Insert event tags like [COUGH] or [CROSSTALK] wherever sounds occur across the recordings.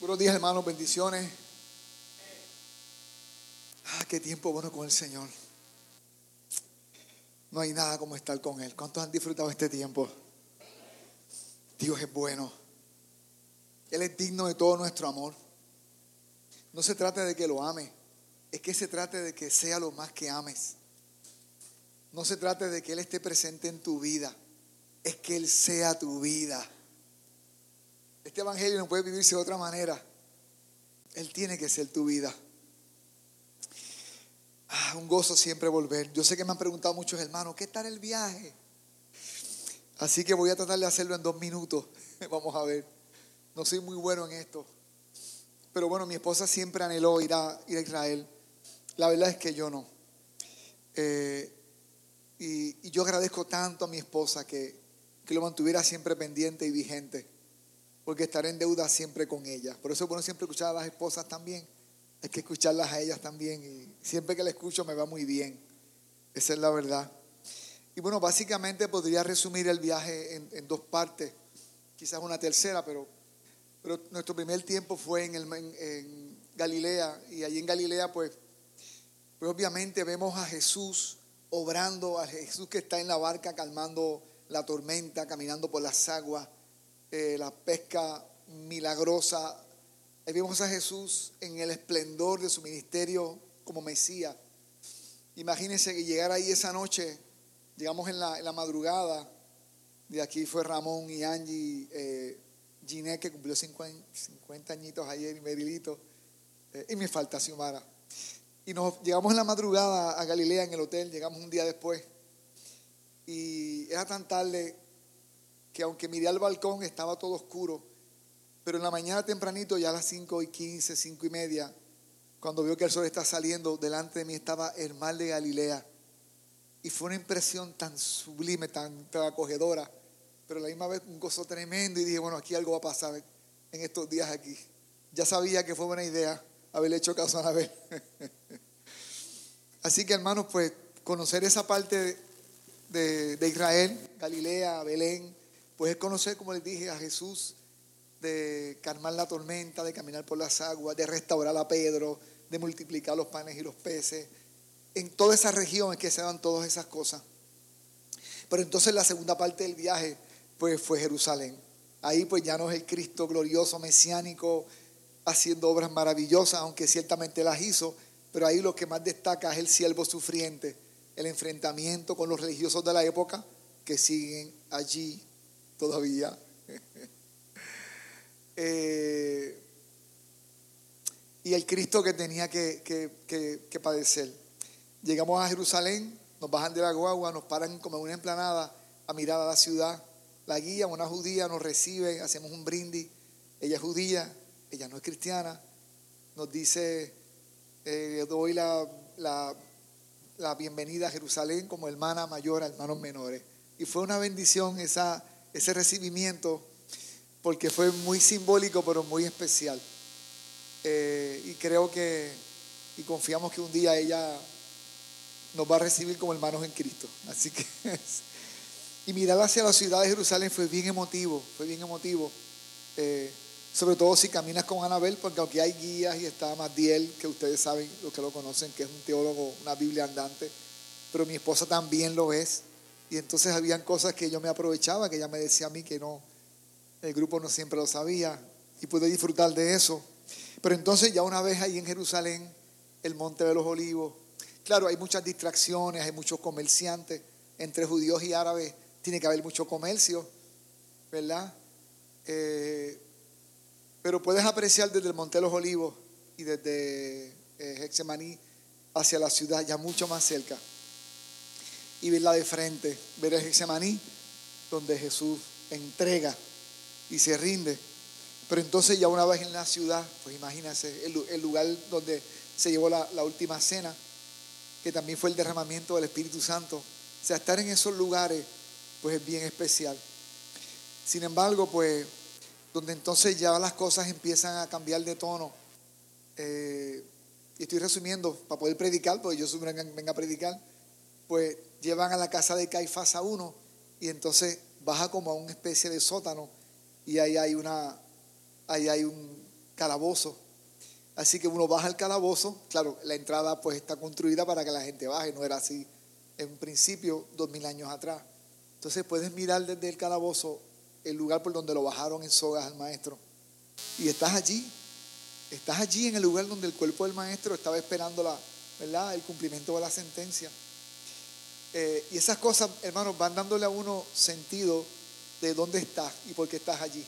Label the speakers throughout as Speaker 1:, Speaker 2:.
Speaker 1: Buenos días, hermanos, bendiciones. Ah, qué tiempo bueno con el Señor. No hay nada como estar con Él. ¿Cuántos han disfrutado este tiempo? Dios es bueno. Él es digno de todo nuestro amor. No se trata de que lo ame, es que se trate de que sea lo más que ames. No se trata de que Él esté presente en tu vida, es que Él sea tu vida. Este evangelio no puede vivirse de otra manera. Él tiene que ser tu vida. Ah, un gozo siempre volver. Yo sé que me han preguntado muchos hermanos, ¿qué tal el viaje? Así que voy a tratar de hacerlo en dos minutos. [LAUGHS] Vamos a ver. No soy muy bueno en esto. Pero bueno, mi esposa siempre anheló ir a, Israel. La verdad es que yo no. Eh, y, y, yo agradezco tanto a mi esposa que, que lo mantuviera siempre pendiente y vigente porque estaré en deuda siempre con ellas. Por eso es bueno siempre escuchar a las esposas también. Hay que escucharlas a ellas también. Y siempre que la escucho me va muy bien. Esa es la verdad. Y bueno, básicamente podría resumir el viaje en, dos partes, quizás una tercera, pero, pero nuestro primer tiempo fue en, el, en, Galilea. Y allí en Galilea, pues, pues obviamente vemos a Jesús obrando, a Jesús que está en la barca calmando la tormenta, caminando por las aguas eh, la pesca milagrosa. Ahí vimos a Jesús en el esplendor de su ministerio como Mesías. Imagínense que llegar ahí esa noche, llegamos en la, madrugada, de aquí fue Ramón y Angie, eh, Ginette, que cumplió 50, añitos ayer, y Merilito, eh, y me falta Xiomara. Y nos llegamos en la madrugada a Galilea en el hotel, llegamos un día después. Y era tan tarde que aunque miré al balcón estaba todo oscuro, pero en la mañana tempranito, ya a las 5 y 15, 5 y media, cuando veo que el sol está saliendo, delante de mí estaba el mar de Galilea. Y fue una impresión tan sublime, tan, acogedora, pero a la misma vez un gozo tremendo y dije, bueno, aquí algo va a pasar en estos días aquí. Ya sabía que fue buena idea haberle hecho caso a Anabel. [LAUGHS] Así que hermanos, pues conocer esa parte de, de Israel, Galilea, Belén, pues es conocer, como les dije, a Jesús, de calmar la tormenta, de caminar por las aguas, de restaurar a Pedro, de multiplicar los panes y los peces. En toda esa región es que se dan todas esas cosas. Pero entonces la segunda parte del viaje, pues fue Jerusalén. Ahí pues ya no es el Cristo glorioso, mesiánico, haciendo obras maravillosas, aunque ciertamente las hizo, pero ahí lo que más destaca es el siervo sufriente, el enfrentamiento con los religiosos de la época que siguen allí todavía. [LAUGHS] Eh, y el Cristo que tenía que, que, padecer. Llegamos a Jerusalén, nos bajan de la guagua, nos paran como en una emplanada a mirar a la ciudad. La guía, una judía, nos recibe, hacemos un brindis. Ella es judía, ella no es cristiana. Nos dice, eh, doy la, la, la bienvenida a Jerusalén como hermana mayor a hermanos menores. Y fue una bendición esa ese recibimiento porque fue muy simbólico pero muy especial. Eh, y creo que, y confiamos que un día ella nos va a recibir como hermanos en Cristo. Así que, y mirar hacia la ciudad de Jerusalén fue bien emotivo, fue bien emotivo. Eh, sobre todo si caminas con Anabel, porque aunque hay guías y está Madiel, que ustedes saben, los que lo conocen, que es un teólogo, una Biblia andante, pero mi esposa también lo es. Y entonces habían cosas que yo me aprovechaba, que ella me decía a mí que no, el grupo no siempre lo sabía y pude disfrutar de eso. Pero entonces ya una vez ahí en Jerusalén, el Monte de los Olivos, claro, hay muchas distracciones, hay muchos comerciantes, entre judíos y árabes tiene que haber mucho comercio, ¿verdad? Eh, pero puedes apreciar desde el Monte de los Olivos y desde eh, hacia la ciudad, ya mucho más cerca y verla de frente, ver el Getsemaní, donde Jesús entrega y se rinde. Pero entonces ya una vez en la ciudad, pues imagínense el, lugar donde se llevó la, última cena, que también fue el derramamiento del Espíritu Santo. O sea, estar en esos lugares, pues es bien especial. Sin embargo, pues, donde entonces ya las cosas empiezan a cambiar de tono, eh, y estoy resumiendo para poder predicar, porque yo soy venga a predicar, pues llevan a la casa de Caifás a uno y entonces baja como a una especie de sótano y ahí hay una, ahí hay un, calabozo. Así que uno baja al calabozo, claro, la entrada pues está construida para que la gente baje, no era así en principio dos mil años atrás. Entonces puedes mirar desde el calabozo el lugar por donde lo bajaron en sogas al maestro. Y estás allí, estás allí en el lugar donde el cuerpo del maestro estaba esperando la, ¿verdad? el cumplimiento de la sentencia. Eh, y esas cosas, hermanos, van dándole a uno sentido de dónde estás y por qué estás allí.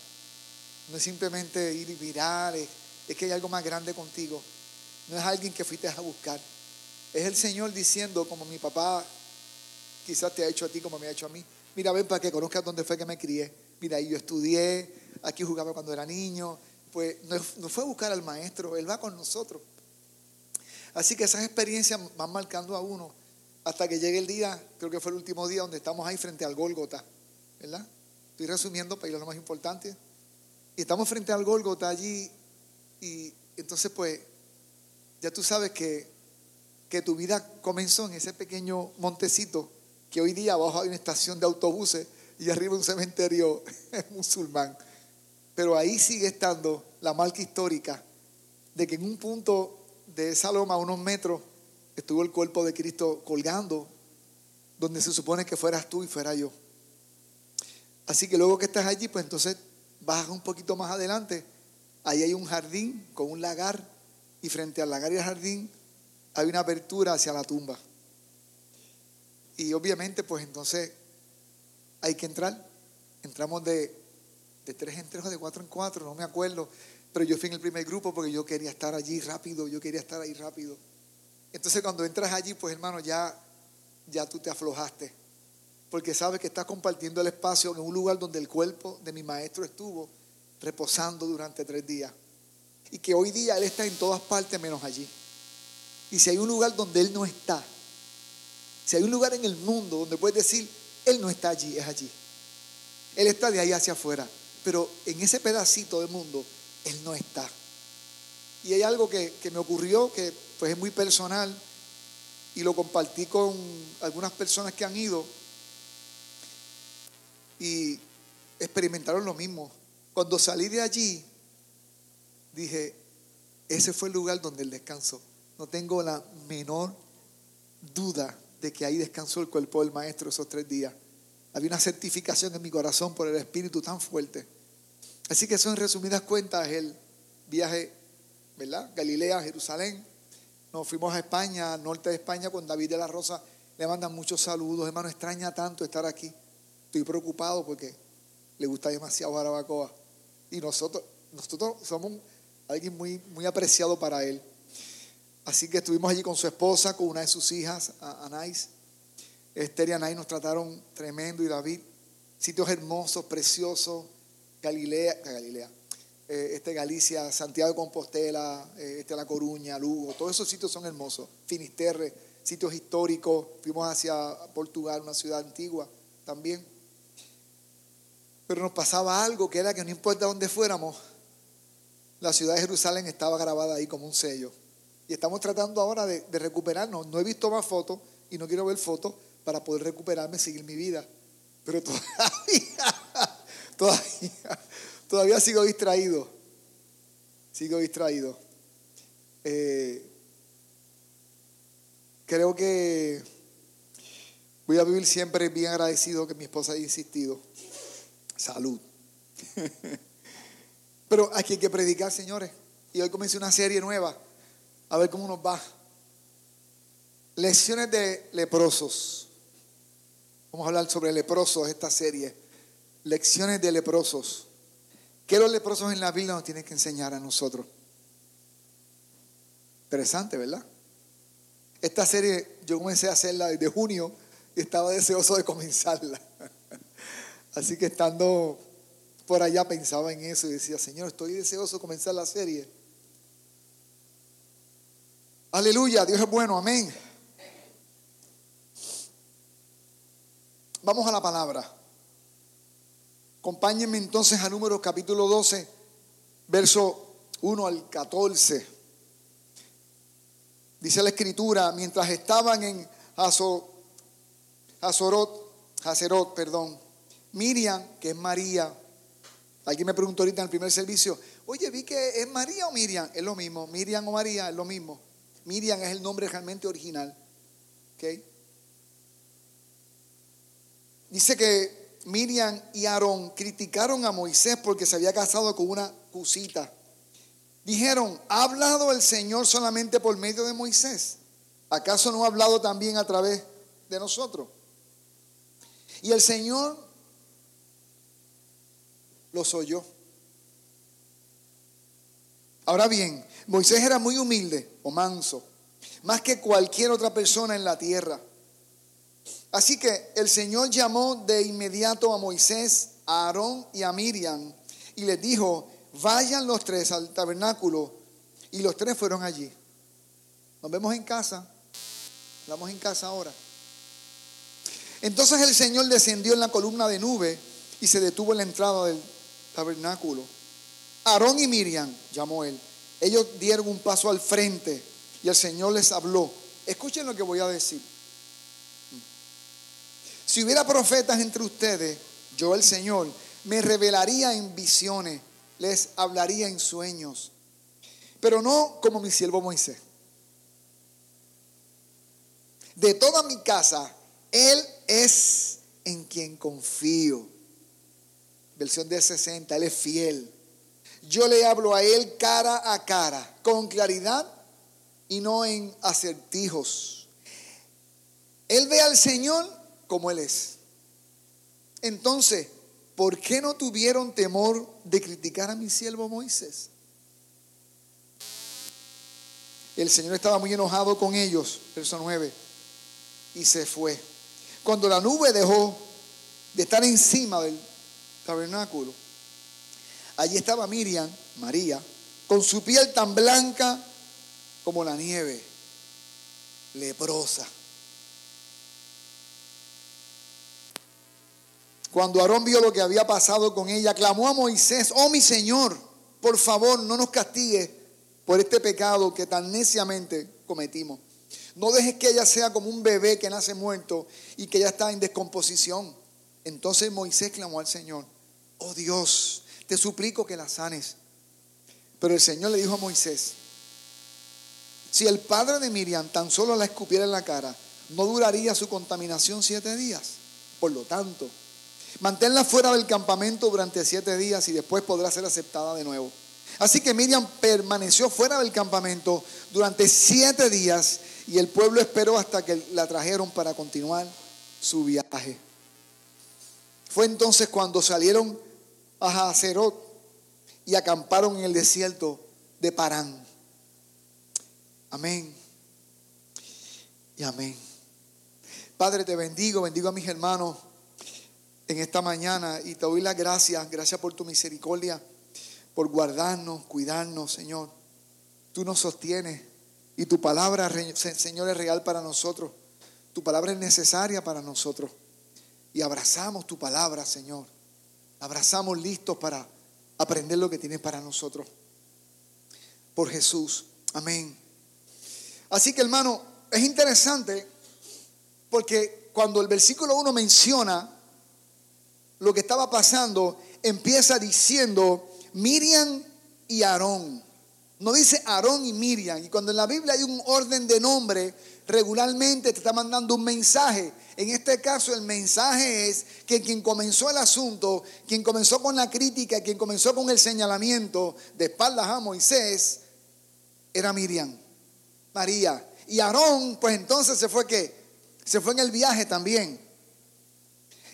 Speaker 1: No es simplemente ir y mirar, es, que hay algo más grande contigo. No es alguien que fuiste a buscar. Es el Señor diciendo, como mi papá quizás te ha hecho a ti, como me ha hecho a mí. Mira, ven para que conozcas dónde fue que me crié. Mira, ahí yo estudié, aquí jugaba cuando era niño. Pues no, fue a buscar al maestro, Él va con nosotros. Así que esas experiencias van marcando a uno hasta que llegue el día, creo que fue el último día donde estamos ahí frente al Gólgota, ¿verdad? Estoy resumiendo para ir a lo más importante. Y estamos frente al Gólgota allí y entonces pues ya tú sabes que, que tu vida comenzó en ese pequeño montecito que hoy día abajo hay una estación de autobuses y arriba un cementerio [LAUGHS] musulmán. Pero ahí sigue estando la marca histórica de que en un punto de esa loma, unos metros, estuvo el cuerpo de Cristo colgando, donde se supone que fueras tú y fuera yo. Así que luego que estás allí, pues entonces bajas un poquito más adelante, ahí hay un jardín con un lagar y frente al lagar y al jardín hay una abertura hacia la tumba. Y obviamente, pues entonces hay que entrar. Entramos de, de tres en tres o de cuatro en cuatro, no me acuerdo. Pero yo fui en el primer grupo porque yo quería estar allí rápido, yo quería estar ahí rápido. Entonces cuando entras allí, pues hermano, ya, ya tú te aflojaste. Porque sabes que estás compartiendo el espacio en un lugar donde el cuerpo de mi maestro estuvo reposando durante tres días. Y que hoy día Él está en todas partes menos allí. Y si hay un lugar donde Él no está, si hay un lugar en el mundo donde puedes decir, Él no está allí, es allí. Él está de ahí hacia afuera. Pero en ese pedacito del mundo, Él no está. Y hay algo que, me ocurrió que pues es muy personal y lo compartí con algunas personas que han ido y experimentaron lo mismo. Cuando salí de allí, dije, ese fue el lugar donde Él descansó. No tengo la menor duda de que ahí descansó el cuerpo del maestro esos tres días. Había una certificación en mi corazón por el Espíritu tan fuerte. Así que eso en resumidas cuentas el viaje, ¿verdad? Galilea, Jerusalén. Nos fuimos a España, al norte de España, con David de la Rosa. Le mandan muchos saludos. Hermano, extraña tanto estar aquí. Estoy preocupado porque le gusta demasiado Jarabacoa. Y nosotros, nosotros somos alguien muy, muy apreciado para él. Así que estuvimos allí con su esposa, con una de sus hijas, Anais. Esther y Anais nos trataron tremendo y David. Sitios hermosos, preciosos. Galilea, Galilea, eh, este Galicia, Santiago de Compostela, eh, este La Coruña, Lugo, todos esos sitios son hermosos. Finisterre, sitios históricos. Fuimos hacia Portugal, una ciudad antigua también. Pero nos pasaba algo que era que no importa dónde fuéramos, la ciudad de Jerusalén estaba grabada ahí como un sello. Y estamos tratando ahora de, recuperarnos. No he visto más fotos y no quiero ver fotos para poder recuperarme y seguir mi vida. Pero [LAUGHS] todavía, todavía, todavía sigo distraído. Sigo distraído. Eh, creo que voy a vivir siempre bien agradecido que mi esposa haya insistido. Salud. [LAUGHS] Pero aquí hay que predicar, señores. Y hoy comencé una serie nueva a ver cómo nos va. Lecciones de leprosos. Vamos a hablar sobre leprosos esta serie. Lecciones de leprosos. ¿Qué los leprosos en la Biblia nos tienen que enseñar a nosotros? Interesante, ¿verdad? Esta serie yo comencé a hacerla desde junio y estaba deseoso de comenzarla. [LAUGHS] Así que estando por allá pensaba en eso y decía, Señor, estoy deseoso de comenzar la serie Aleluya, Dios es bueno, amén. Vamos a la palabra. Acompáñenme entonces a Números capítulo 12, verso 1 al 14. Dice la escritura, mientras estaban en Hazorot, perdón, Miriam, que es María, alguien me preguntó ahorita en el primer servicio, Oye, vi que es María o Miriam. Es lo mismo. Miriam o María es lo mismo. Miriam es el nombre realmente original. Dice que Miriam y Aarón criticaron a Moisés porque se había casado con una cusita. Dijeron, ¿ha hablado el Señor solamente por medio de Moisés? ¿Acaso no ha hablado también a través de nosotros? Y el Señor los oyó. Ahora bien, Moisés era muy humilde o manso, más que cualquier otra persona en la tierra. Así que el Señor llamó de inmediato a Moisés, a Aarón y a Miriam y les dijo, vayan los tres al tabernáculo. Y los tres fueron allí. Nos vemos en casa. Vamos en casa ahora. Entonces el Señor descendió en la columna de nube y se detuvo en la entrada del tabernáculo. Aarón y Miriam, llamó él, ellos dieron un paso al frente y el Señor les habló. Escuchen lo que voy a decir. Si hubiera profetas entre ustedes, yo el Señor, me revelaría en visiones, les hablaría en sueños, pero no como mi siervo Moisés. De toda mi casa, Él es en quien confío. Versión de 60, Él es fiel. Yo le hablo a Él cara a cara, con claridad y no en acertijos. Él ve al Señor como Él es. Entonces, ¿por qué no tuvieron temor de criticar a mi siervo Moisés? El Señor estaba muy enojado con ellos, verso 9, y se fue. Cuando la nube dejó de estar encima del tabernáculo, allí estaba Miriam, María, con su piel tan blanca como la nieve, leprosa. Cuando Aarón vio lo que había pasado con ella, clamó a Moisés, oh mi Señor, por favor, no nos castigues por este pecado que tan neciamente cometimos. No dejes que ella sea como un bebé que nace muerto y que ya está en descomposición. Entonces Moisés clamó al Señor, oh Dios, te suplico que la sanes. Pero el Señor le dijo a Moisés, si el padre de Miriam tan solo la escupiera en la cara, no duraría su contaminación siete días. Por lo tanto, Manténla fuera del campamento durante siete días y después podrá ser aceptada de nuevo. Así que Miriam permaneció fuera del campamento durante siete días y el pueblo esperó hasta que la trajeron para continuar su viaje. Fue entonces cuando salieron a Hazerot y acamparon en el desierto de Parán. Amén. Y amén. Padre, te bendigo, bendigo a mis hermanos en esta mañana y te doy las gracias, gracias por tu misericordia, por guardarnos, cuidarnos, Señor. Tú nos sostienes y tu palabra, Señor, es real para nosotros. Tu palabra es necesaria para nosotros. Y abrazamos tu palabra, Señor. Abrazamos listos para aprender lo que tienes para nosotros. Por Jesús. Amén. Así que, hermano, es interesante porque cuando el versículo 1 menciona lo que estaba pasando, empieza diciendo Miriam y Aarón. No dice Aarón y Miriam. Y cuando en la Biblia hay un orden de nombre, regularmente te está mandando un mensaje. En este caso el mensaje es que quien comenzó el asunto, quien comenzó con la crítica, quien comenzó con el señalamiento de espaldas a Moisés, era Miriam, María. Y Aarón, pues entonces se fue que se fue en el viaje también.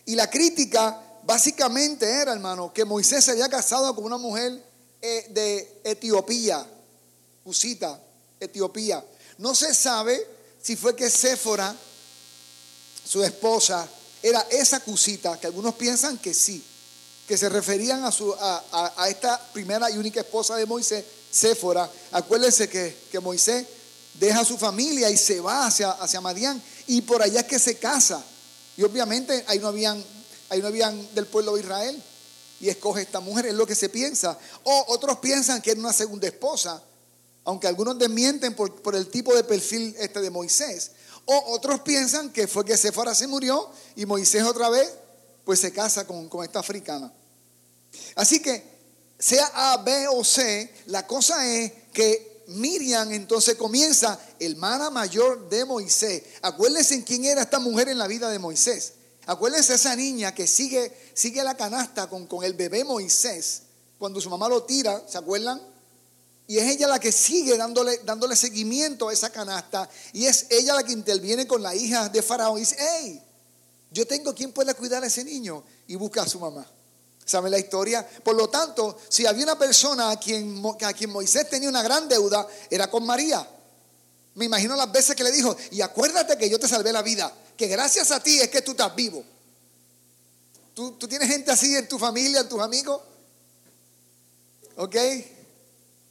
Speaker 1: Y la crítica básicamente era, hermano, que Moisés se había casado con una mujer eh, de Etiopía, Usita, Etiopía. No se sabe si fue que Séfora, su esposa, era esa cusita, que algunos piensan que sí, que se referían a, su, a, esta primera y única esposa de Moisés, Séfora. Acuérdense que, que, Moisés deja a su familia y se va hacia, hacia Madián y por allá es que se casa. Y obviamente ahí no habían ahí no habían del pueblo de Israel. Y escoge esta mujer, es lo que se piensa. O otros piensan que era una segunda esposa, aunque algunos desmienten por, el tipo de perfil este de Moisés. O otros piensan que fue que Sephora se murió y Moisés otra vez pues se casa con, con esta africana. Así que sea A, B o C, la cosa es que Miriam entonces comienza, hermana mayor de Moisés. Acuérdense en quién era esta mujer en la vida de Moisés. Acuérdense esa niña que sigue, sigue la canasta con, con el bebé Moisés. Cuando su mamá lo tira, ¿se acuerdan? Y es ella la que sigue dándole, dándole seguimiento a esa canasta. Y es ella la que interviene con la hija de Faraón y dice, hey, yo tengo quien pueda cuidar a ese niño. Y busca a su mamá. ¿Saben la historia? Por lo tanto, si había una persona a quien, a quien Moisés tenía una gran deuda, era con María. Me imagino las veces que le dijo, y acuérdate que yo te salvé la vida, que gracias a ti es que tú estás vivo. ¿Tú, tú tienes gente así en tu familia, en tus amigos? ¿Ok?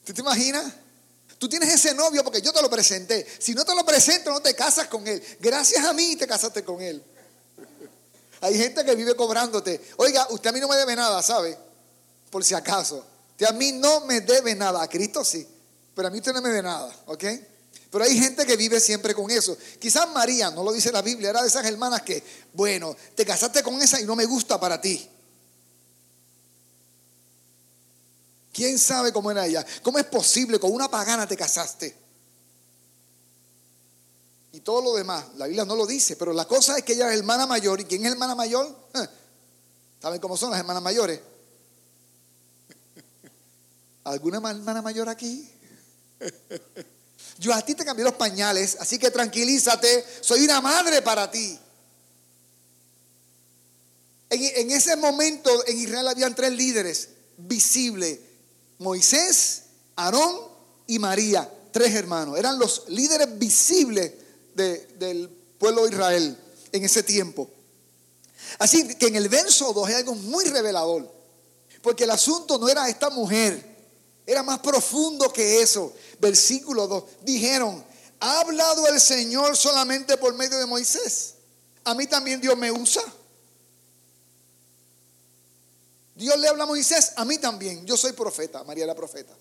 Speaker 1: ¿Tú te imaginas? Tú tienes ese novio porque yo te lo presenté. Si no te lo presento, no te casas con él. Gracias a mí te casaste con él. Hay gente que vive cobrándote. Oiga, usted a mí no me debe nada, ¿sabe? Por si acaso. Usted a mí no me debe nada. A Cristo sí. Pero a mí usted no me debe nada, ¿ok? Pero hay gente que vive siempre con eso. Quizás María, no lo dice la Biblia, era de esas hermanas que, bueno, te casaste con esa y no me gusta para ti. ¿Quién sabe cómo era ella? ¿Cómo es posible con una pagana te casaste? Y todo lo demás, la Biblia no lo dice, pero la cosa es que ella es hermana mayor. ¿Y quién es hermana mayor? [LAUGHS] ¿Saben cómo son las hermanas mayores? [LAUGHS] ¿Alguna hermana mayor aquí? [LAUGHS] Yo a ti te cambié los pañales, así que tranquilízate, soy una madre para ti. En, ese momento en Israel habían tres líderes visibles Moisés, Aarón y María, tres hermanos. Eran los líderes visibles del pueblo de Israel en ese tiempo. Así que en el verso 2 hay algo muy revelador. Porque el asunto no era esta mujer, era más profundo que eso. Versículo 2. Dijeron, ¿ha hablado el Señor solamente por medio de Moisés? A mí también Dios me usa. Dios le habla a Moisés, a mí también. Yo soy profeta, María la profeta.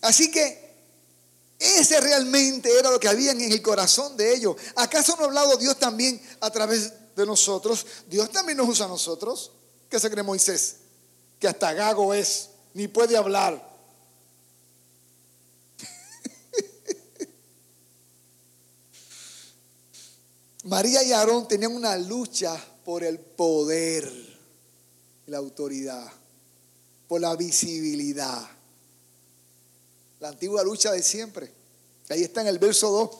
Speaker 1: Así que ese realmente era lo que había en el corazón de ellos. ¿Acaso no ha hablado Dios también a través de nosotros? Dios también nos usa a nosotros. ¿Qué se cree Moisés? Que hasta gago es, ni puede hablar. [LAUGHS] María y Aarón tenían una lucha por el poder la autoridad, por la visibilidad. La antigua lucha de siempre. Ahí está en el verso 2.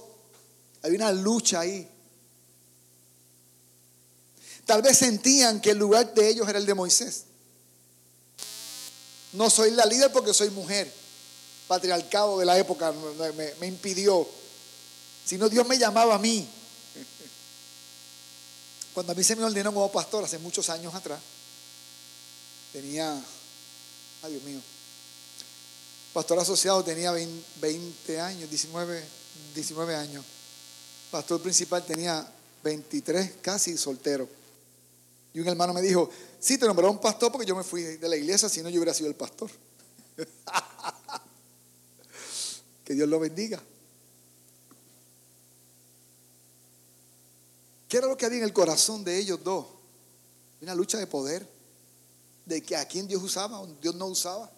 Speaker 1: Hay una lucha ahí. Tal vez sentían que el lugar de ellos era el de Moisés. No soy la líder porque soy mujer. Patriarcado de la época me, impidió. Sino Dios me llamaba a mí. Cuando a mí se me ordenó como pastor hace muchos años atrás, tenía, ay Dios mío, pastor asociado tenía 20 años, 19, 19 años. Pastor principal tenía 23, casi soltero. Y un hermano me dijo, sí, te nombraron pastor porque yo me fui de la iglesia, si no yo hubiera sido el pastor. [LAUGHS] que Dios lo bendiga. ¿Qué era lo que había en el corazón de ellos dos? Una lucha de poder, de que a quién Dios usaba Dios no usaba.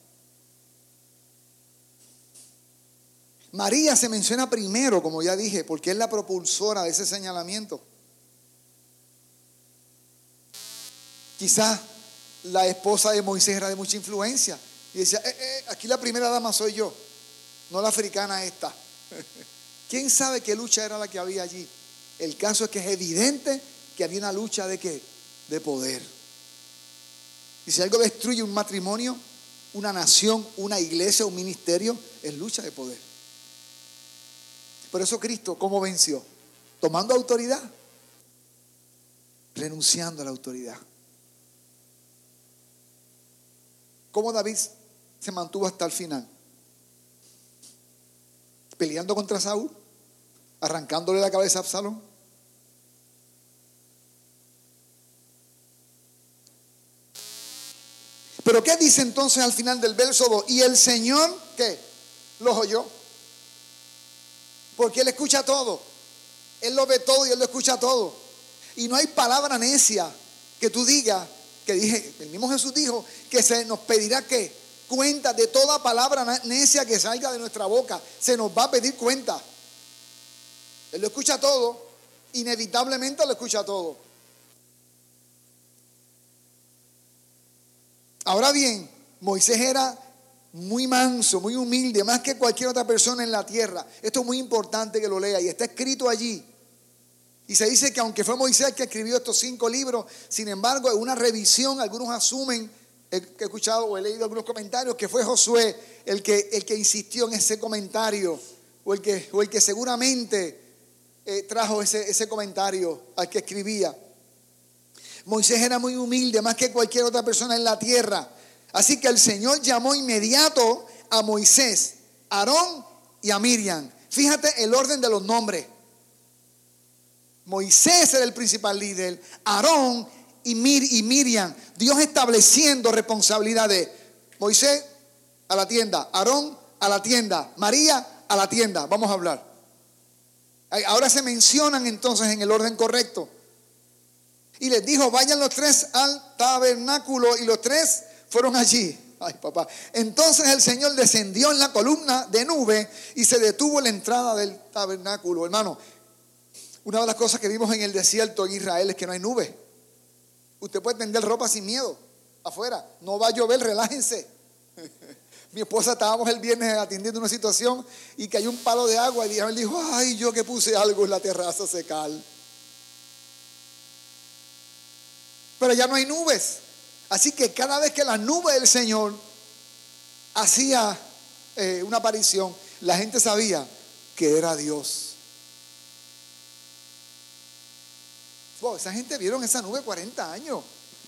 Speaker 1: María se menciona primero, como ya dije, porque es la propulsora de ese señalamiento. Quizás la esposa de Moisés era de mucha influencia y decía, eh, eh, aquí la primera dama soy yo, no la africana esta. [LAUGHS] ¿Quién sabe qué lucha era la que había allí? El caso es que es evidente que había una lucha de qué? De poder. Y si algo destruye un matrimonio, una nación, una iglesia, un ministerio, es lucha de poder. Por eso Cristo, ¿cómo venció? Tomando autoridad, renunciando a la autoridad. ¿Cómo David se mantuvo hasta el final? Peleando contra Saúl, arrancándole la cabeza a Absalón. Pero ¿qué dice entonces al final del verso 2? Y el Señor, ¿qué? Los oyó. Porque Él escucha todo. Él lo ve todo y Él lo escucha todo. Y no hay palabra necia que tú digas dije, el mismo Jesús dijo que se nos pedirá que cuenta de toda palabra necia que salga de nuestra boca. Se nos va a pedir cuenta. Él lo escucha todo, inevitablemente lo escucha todo. Ahora bien, Moisés era muy manso, muy humilde, más que cualquier otra persona en la tierra. Esto es muy importante que lo lea y está escrito allí. Y se dice que aunque fue Moisés que escribió estos cinco libros, sin embargo, en una revisión, algunos asumen, he, escuchado o he leído algunos comentarios, que fue Josué el que, el que insistió en ese comentario, o el que, o el que seguramente eh, trajo ese, ese comentario al que escribía. Moisés era muy humilde, más que cualquier otra persona en la tierra. Así que el Señor llamó inmediato a Moisés, Aarón y a Miriam. Fíjate el orden de los nombres. Moisés era el principal líder, Aarón y, Miriam. Dios estableciendo responsabilidades. Moisés a la tienda, Aarón a la tienda, María a la tienda. Vamos a hablar. Ahora se mencionan entonces en el orden correcto. Y les dijo, vayan los tres al tabernáculo y los tres fueron allí. Ay, papá. Entonces el Señor descendió en la columna de nube y se detuvo la entrada del tabernáculo. Hermano, una de las cosas que vimos en el desierto en Israel es que no hay nube. Usted puede tender ropa sin miedo afuera. No va a llover, relájense. [LAUGHS] Mi esposa estábamos el viernes atendiendo una situación y hay un palo de agua y él dijo, ay, yo que puse algo en la terraza secar. Pero ya no hay nubes. Así que cada vez que la nube del Señor hacía eh, una aparición, la gente sabía que era Dios. Esa gente vieron esa nube 40 años.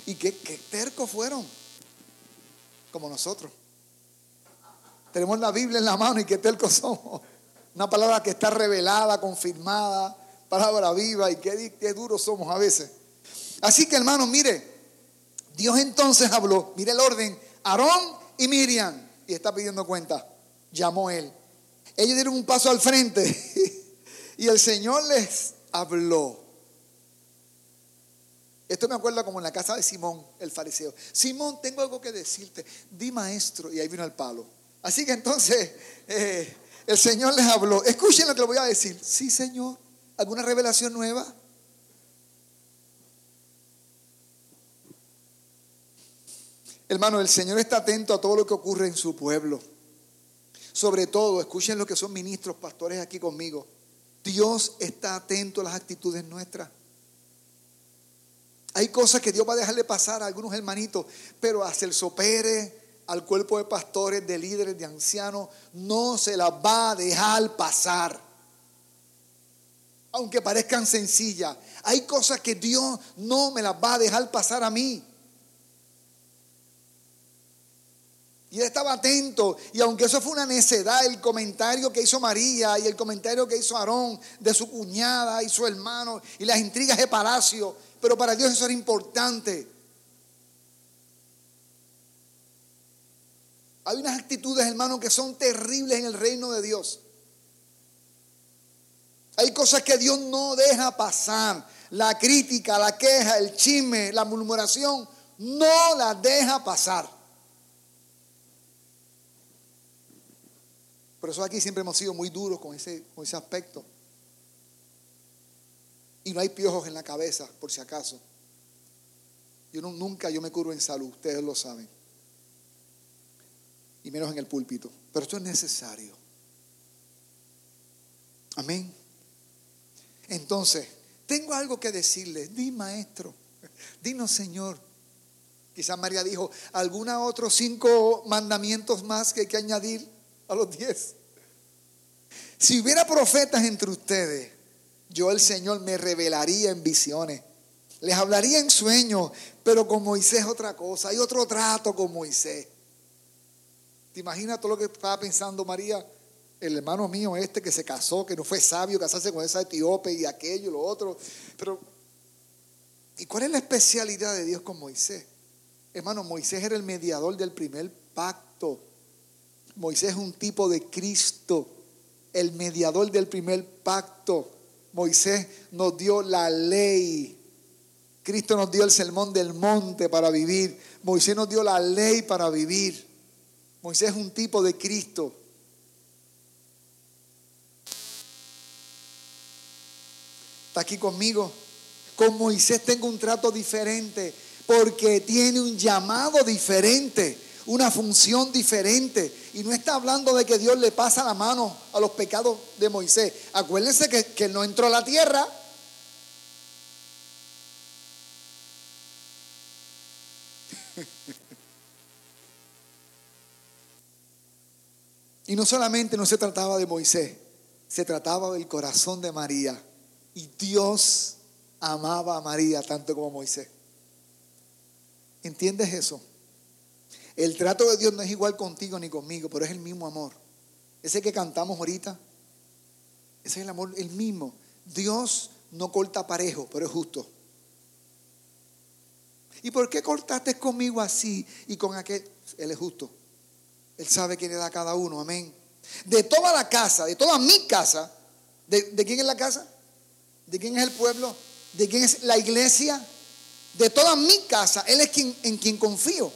Speaker 1: Y qué, qué tercos fueron. Como nosotros. Tenemos la Biblia en la mano y qué tercos somos. Una palabra que está revelada, confirmada, palabra viva y qué, qué duros somos a veces. Así que hermano, mire, Dios entonces habló, mire el orden, Aarón y Miriam, y está pidiendo cuenta, llamó él. Ellos dieron un paso al frente [LAUGHS] y el Señor les habló. Esto me acuerda como en la casa de Simón, el fariseo. Simón, tengo algo que decirte. Di maestro. Y ahí vino el palo. Así que entonces [LAUGHS] eh, el Señor les habló. Escuchen lo que le voy a decir. Sí, Señor. ¿Alguna revelación nueva? Hermano, el Señor está atento a todo lo que ocurre en su pueblo. Sobre todo, escuchen lo que son ministros, pastores aquí conmigo. Dios está atento a las actitudes nuestras. Hay cosas que Dios va a dejarle pasar a algunos hermanitos, pero hacia el sopere, al cuerpo de pastores, de líderes, de ancianos, no se las va a dejar pasar. Aunque parezcan sencillas, hay cosas que Dios no me las va a dejar pasar a mí. Y él estaba atento. Y aunque eso fue una necedad, el comentario que hizo María y el comentario que hizo Aarón de su cuñada y su hermano y las intrigas de palacio, pero para Dios eso era importante. Hay unas actitudes, hermano, que son terribles en el reino de Dios. Hay cosas que Dios no deja pasar. La crítica, la queja, el chisme, la murmuración, no la deja pasar. Por eso aquí siempre hemos sido muy duros con ese, con ese aspecto. Y no hay piojos en la cabeza, por si acaso. Yo nunca yo me curo en salud, ustedes lo saben. Y menos en el púlpito. Pero esto es necesario. Amén. Entonces, tengo algo que decirles. Di, maestro. Dinos, Señor. Quizás María dijo, ¿alguna otros cinco mandamientos más que hay que añadir? a los diez. Si hubiera profetas entre ustedes, yo el Señor me revelaría en visiones. Les hablaría en sueños, pero con Moisés otra cosa. Hay otro trato con Moisés. ¿Te imaginas todo lo que estaba pensando María? El hermano mío este que se casó, que no fue sabio casarse con esa etíope y aquello y lo otro. Pero, ¿y cuál es la especialidad de Dios con Moisés? Hermano, Moisés era el mediador del primer pacto. Moisés es un tipo de Cristo, el mediador del primer pacto. Moisés nos dio la ley. Cristo nos dio el sermón del monte para vivir. Moisés nos dio la ley para vivir. Moisés es un tipo de Cristo. ¿Está aquí conmigo? Con Moisés tengo un trato diferente porque tiene un llamado diferente, una función diferente. Y no está hablando de que Dios le pasa la mano a los pecados de Moisés. Acuérdense que, que no entró a la tierra. [LAUGHS] Y no solamente no se trataba de Moisés, se trataba del corazón de María. Y Dios amaba a María tanto como Moisés. ¿Entiendes eso? El trato de Dios no es igual contigo ni conmigo, pero es el mismo amor. Ese que cantamos ahorita, ese es el amor, el mismo. Dios no corta parejo, pero es justo. ¿Y por qué cortaste conmigo así y con aquel? Él es justo. Él sabe quién le da a cada uno, amén. De toda la casa, de toda mi casa, ¿de, ¿de quién es la casa? ¿De quién es el pueblo? ¿De quién es la iglesia? de toda mi casa, Él es quien, en quien confío.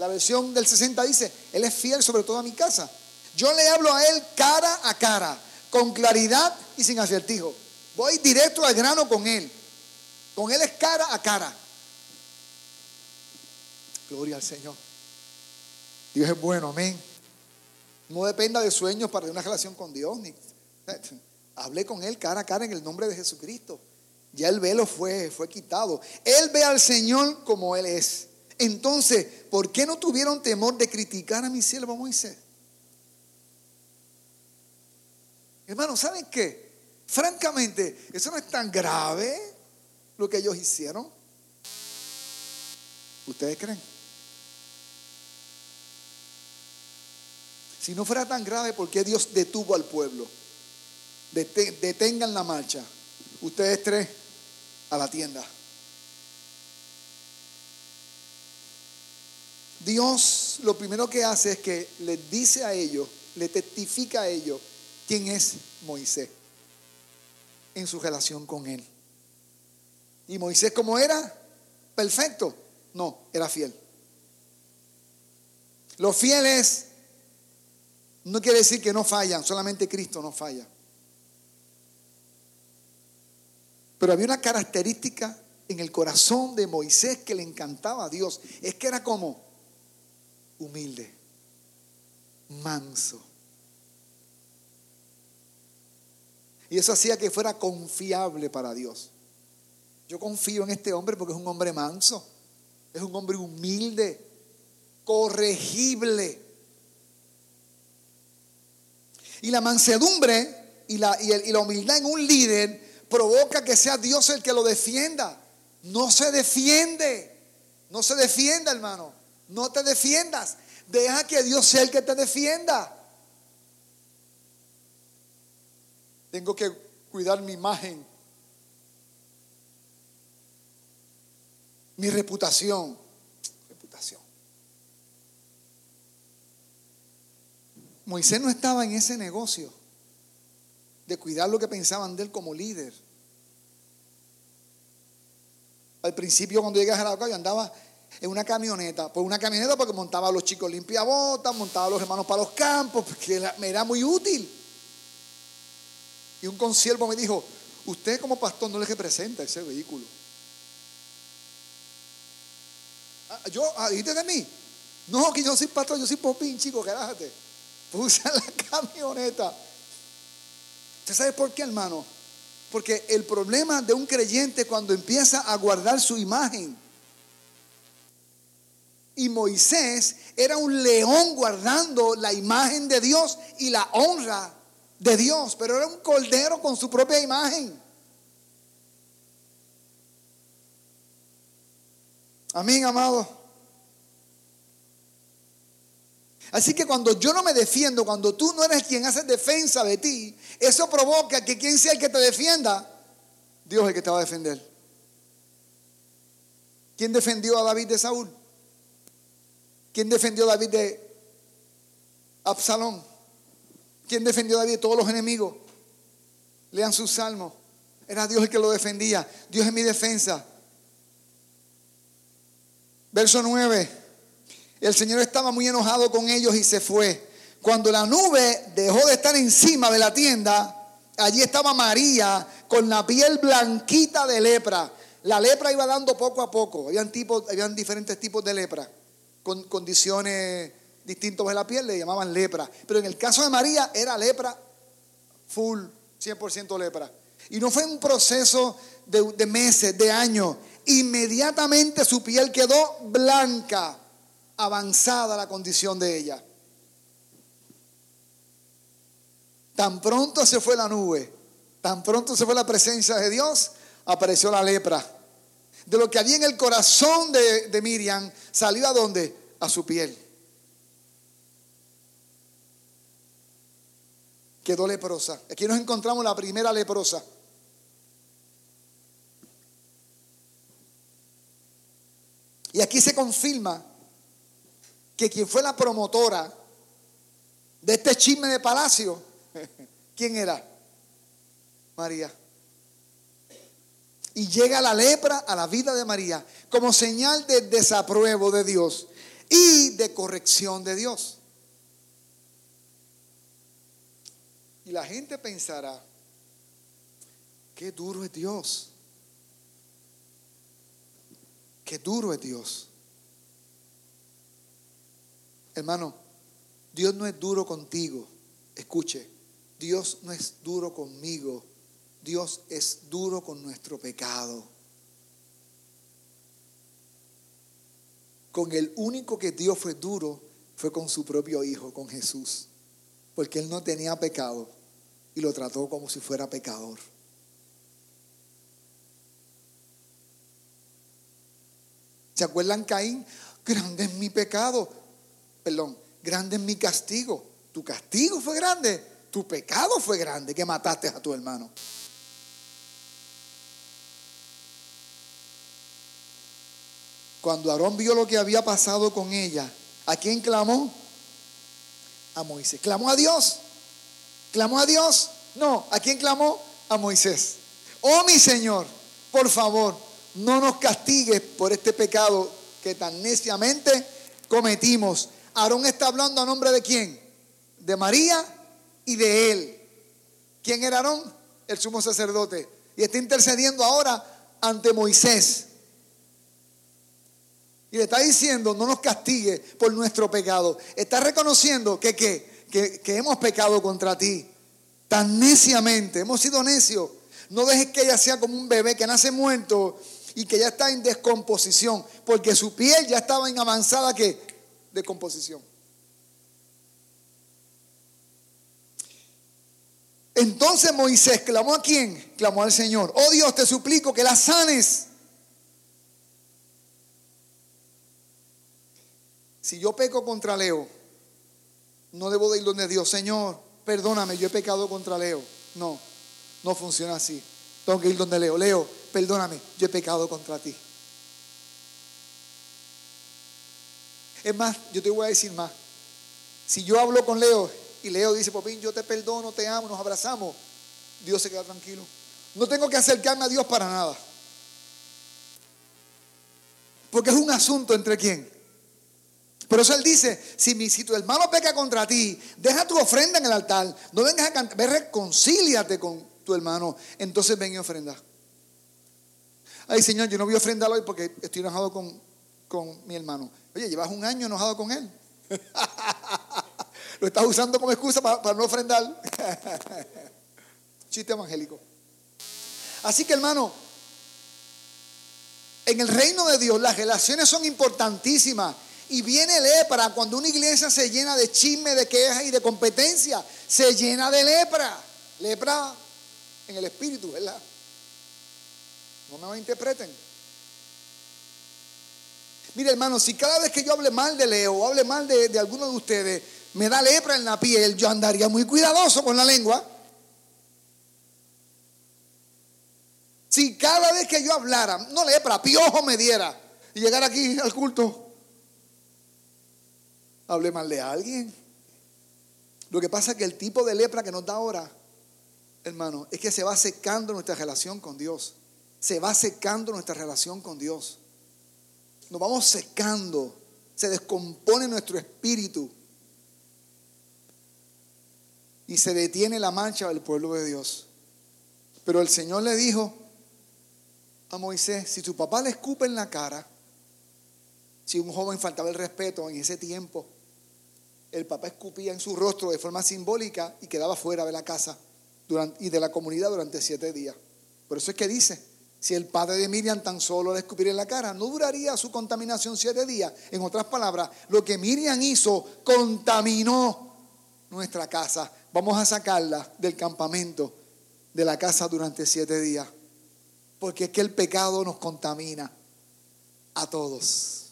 Speaker 1: La versión del 60 dice, Él es fiel sobre toda mi casa. Yo le hablo a Él cara a cara, con claridad y sin acertijo. Voy directo al grano con Él. Con Él es cara a cara. Gloria al Señor. Dios es bueno, amén. No dependa de sueños para una relación con Dios. Ni, hablé con Él cara a cara en el nombre de Jesucristo. Ya el velo fue, fue quitado. Él ve al Señor como Él es. Entonces, ¿por qué no tuvieron temor de criticar a mi siervo Moisés? Hermano, ¿saben qué? Francamente, eso no es tan grave lo que ellos hicieron. ¿Ustedes creen? Si no fuera tan grave, ¿por qué Dios detuvo al pueblo? Detengan la marcha. Ustedes tres a la tienda. Dios lo primero que hace es que le dice a ellos, le testifica a ellos quién es Moisés en su relación con él. ¿Y Moisés cómo era? Perfecto. No, era fiel. Los fieles no quiere decir que no fallan, solamente Cristo no falla. Pero había una característica en el corazón de Moisés que le encantaba a Dios. Es que era como humilde, manso. Y eso hacía que fuera confiable para Dios. Yo confío en este hombre porque es un hombre manso, es un hombre humilde, corregible. Y la mansedumbre y la, y la humildad en un líder provoca que sea Dios el que lo defienda. No se defiende. No se defienda, hermano. No te defiendas. Deja que Dios sea el que te defienda. Tengo que cuidar mi imagen, mi reputación. Reputación. Moisés no estaba en ese negocio de cuidar lo que pensaban de él como líder. Al principio cuando llegué a Jarabacoa yo andaba en una camioneta, pues una camioneta porque montaba a los chicos limpiabotas, montaba a los hermanos para los campos, porque me era muy útil. Y un consiervo me dijo, usted como pastor no le representa ese vehículo. Ah, yo, ah, dijiste de mí. No, que yo soy pastor, yo soy popín, chico, carájate. Puse la [LAUGHS] camioneta. ¿Usted sabe por qué, hermano? Porque el problema de un creyente cuando empieza a guardar su imagen. Y Moisés era un león guardando la imagen de Dios y la honra de Dios, pero era un cordero con su propia imagen. Amén, amado. Así que cuando yo no me defiendo, cuando tú no eres quien hace defensa de ti, eso provoca que quien sea el que te defienda, Dios es el que te va a defender. ¿Quién defendió a David de Saúl? ¿Quién defendió a David de Absalón? ¿Quién defendió a David de todos los enemigos? Lean sus salmos. Era Dios el que lo defendía. Dios es mi defensa. Verso 9. El Señor estaba muy enojado con ellos y se fue. Cuando la nube dejó de estar encima de la tienda, allí estaba María con la piel blanquita de lepra. La lepra iba dando poco a poco. Habían, tipos, habían diferentes tipos de lepra, con condiciones distintas de la piel, le llamaban lepra. Pero en el caso de María era lepra full, 100% lepra. Y no fue un proceso de, de meses, de años. Inmediatamente su piel quedó blanca, avanzada la condición de ella. Tan pronto se fue la nube, tan pronto se fue la presencia de Dios, apareció la lepra. De lo que había en el corazón de, Miriam, salió a dónde? A su piel. Quedó leprosa. Aquí nos encontramos la primera leprosa. Y aquí se confirma que quien fue la promotora de este chisme de palacio, [LAUGHS] ¿quién era? María. Y llega la lepra a la vida de María como señal de desapruebo de Dios y de corrección de Dios. Y la gente pensará, qué duro es Dios. Qué duro es Dios. Hermano, Dios no es duro contigo. Escuche, Dios no es duro conmigo. Dios es duro con nuestro pecado. Con el único que Dios fue duro fue con su propio Hijo, con Jesús. Porque Él no tenía pecado y lo trató como si fuera pecador. ¿Se acuerdan Caín? Grande es mi pecado. Perdón, grande es mi castigo. Tu castigo fue grande. Tu pecado fue grande que mataste a tu hermano. Cuando Aarón vio lo que había pasado con ella, ¿a quién clamó? A Moisés. ¿Clamó a Dios? ¿Clamó a Dios? No, ¿a quién clamó? A Moisés. Oh mi Señor, por favor, no nos castigues por este pecado que tan neciamente cometimos. Aarón está hablando a nombre de quién? De María y de él. ¿Quién era Aarón? El sumo sacerdote. Y está intercediendo ahora ante Moisés. Y le está diciendo, no nos castigue por nuestro pecado. Está reconociendo que, que, que hemos pecado contra ti. Tan neciamente, hemos sido necios. No dejes que ella sea como un bebé que nace muerto y que ya está en descomposición, porque su piel ya estaba en avanzada que descomposición. Entonces Moisés clamó a quién? Clamó al Señor. Oh Dios, te suplico que la sanes. Si yo peco contra Leo, no debo de ir donde Dios, Señor, perdóname, yo he pecado contra Leo. No, no funciona así. Tengo que ir donde Leo. Leo, perdóname, yo he pecado contra ti. Es más, yo te voy a decir más. Si yo hablo con Leo y Leo dice, Popín, yo te perdono, te amo, nos abrazamos, Dios se queda tranquilo. No tengo que acercarme a Dios para nada. Porque es un asunto entre quién. Por eso él dice, si, mi, si tu hermano peca contra ti, deja tu ofrenda en el altar, no vengas a cantar, ve reconcíliate con tu hermano, entonces ven y ofrenda. Ay Señor, yo no voy a ofrendar hoy porque estoy enojado con, con mi hermano. Oye, llevas un año enojado con él. [LAUGHS] Lo estás usando como excusa para, para no ofrendar. [LAUGHS] Chiste evangélico. Así que hermano, en el reino de Dios las relaciones son importantísimas. Y viene lepra cuando una iglesia se llena de chisme, de quejas y de competencia. Se llena de lepra. Lepra en el espíritu, ¿verdad? No me interpreten. Mire, hermano, si cada vez que yo hable mal de Leo o hable mal de, de alguno de ustedes, me da lepra en la piel, yo andaría muy cuidadoso con la lengua. Si cada vez que yo hablara, no lepra, piojo me diera y llegar aquí al culto, hable mal de alguien. Lo que pasa es que el tipo de lepra que nos da ahora, hermano, es que se va secando nuestra relación con Dios. Se va secando nuestra relación con Dios. nos vamos secando, se descompone nuestro espíritu y se detiene la marcha del pueblo de Dios. Pero el Señor le dijo a Moisés, si tu papá le escupe en la cara, si un joven faltaba el respeto en ese tiempo, el papá escupía en su rostro de forma simbólica y quedaba fuera de la casa y de la comunidad durante siete días. Por eso es que dice, si el padre de Miriam tan solo le escupiera en la cara, no duraría su contaminación siete días. En otras palabras, lo que Miriam hizo contaminó nuestra casa. Vamos a sacarla del campamento, de la casa durante siete días. Porque es que el pecado nos contamina a todos.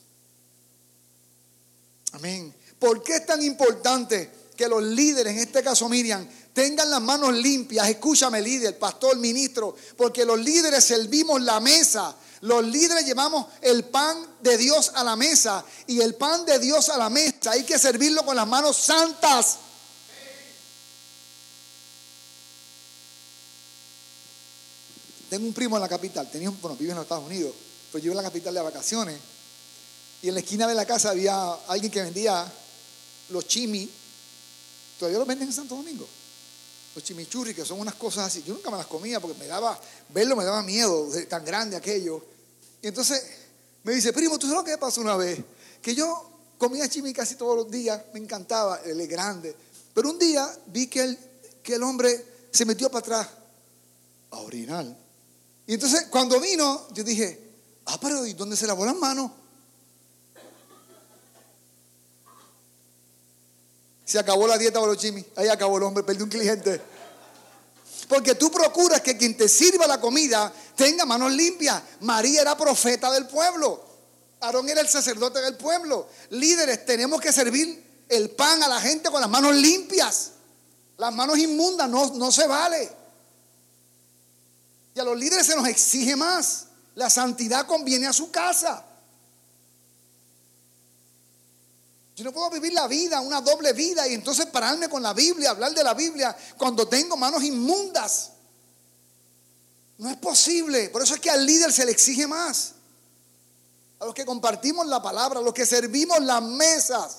Speaker 1: Amén. ¿Por qué es tan importante que los líderes, en este caso Miriam, tengan las manos limpias? Escúchame, líder, pastor, ministro, porque los líderes servimos la mesa. Los líderes llevamos el pan de Dios a la mesa y el pan de Dios a la mesa hay que servirlo con las manos santas. Tengo un primo en la capital, tenía un, bueno, vive en los Estados Unidos, pero yo en la capital de vacaciones y en la esquina de la casa había alguien que vendía los chimi. Todavía los venden en Santo Domingo. Los chimichurri, que son unas cosas así. Yo nunca me las comía porque me daba, verlo me daba miedo, tan grande aquello. Y entonces me dice, primo, ¿tú sabes lo que pasó una vez? Que yo comía chimi casi todos los días, me encantaba, él es grande. Pero un día vi que el, que el hombre se metió para atrás a orinar. Y entonces cuando vino, yo dije, ah, pero ¿y dónde se lavó las manos? Se acabó la dieta chimis. Ahí acabó el hombre, perdió un cliente. Porque tú procuras que quien te sirva la comida tenga manos limpias. María era profeta del pueblo. Aarón era el sacerdote del pueblo. Líderes, tenemos que servir el pan a la gente con las manos limpias. Las manos inmundas no, no se vale. Y a los líderes se nos exige más. La santidad conviene a su casa. Yo no puedo vivir la vida, una doble vida, y entonces pararme con la Biblia, hablar de la Biblia, cuando tengo manos inmundas. No es posible. Por eso es que al líder se le exige más. A los que compartimos la palabra, a los que servimos las mesas.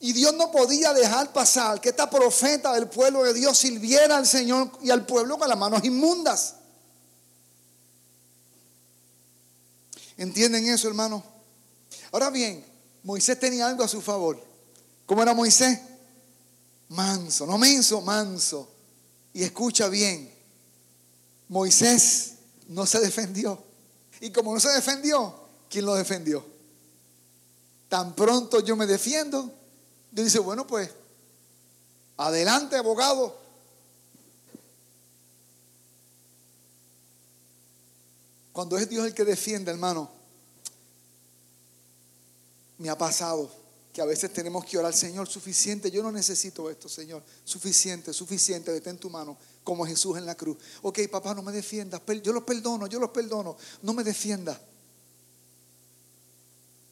Speaker 1: Y Dios no podía dejar pasar que esta profeta del pueblo de Dios sirviera al Señor y al pueblo con las manos inmundas. ¿Entienden eso, hermano? Ahora bien, Moisés tenía algo a su favor. ¿Cómo era Moisés? Manso, no menso, manso. Y escucha bien, Moisés no se defendió. Y como no se defendió, ¿quién lo defendió? Tan pronto yo me defiendo, Dios dice, bueno, pues, adelante, abogado. Cuando es Dios el que defiende, hermano, me ha pasado que a veces tenemos que orar, Señor, suficiente, yo no necesito esto, Señor, suficiente, suficiente, detén tu mano, como Jesús en la cruz. Ok, papá, no me defiendas, yo los perdono, yo los perdono, no me defiendas.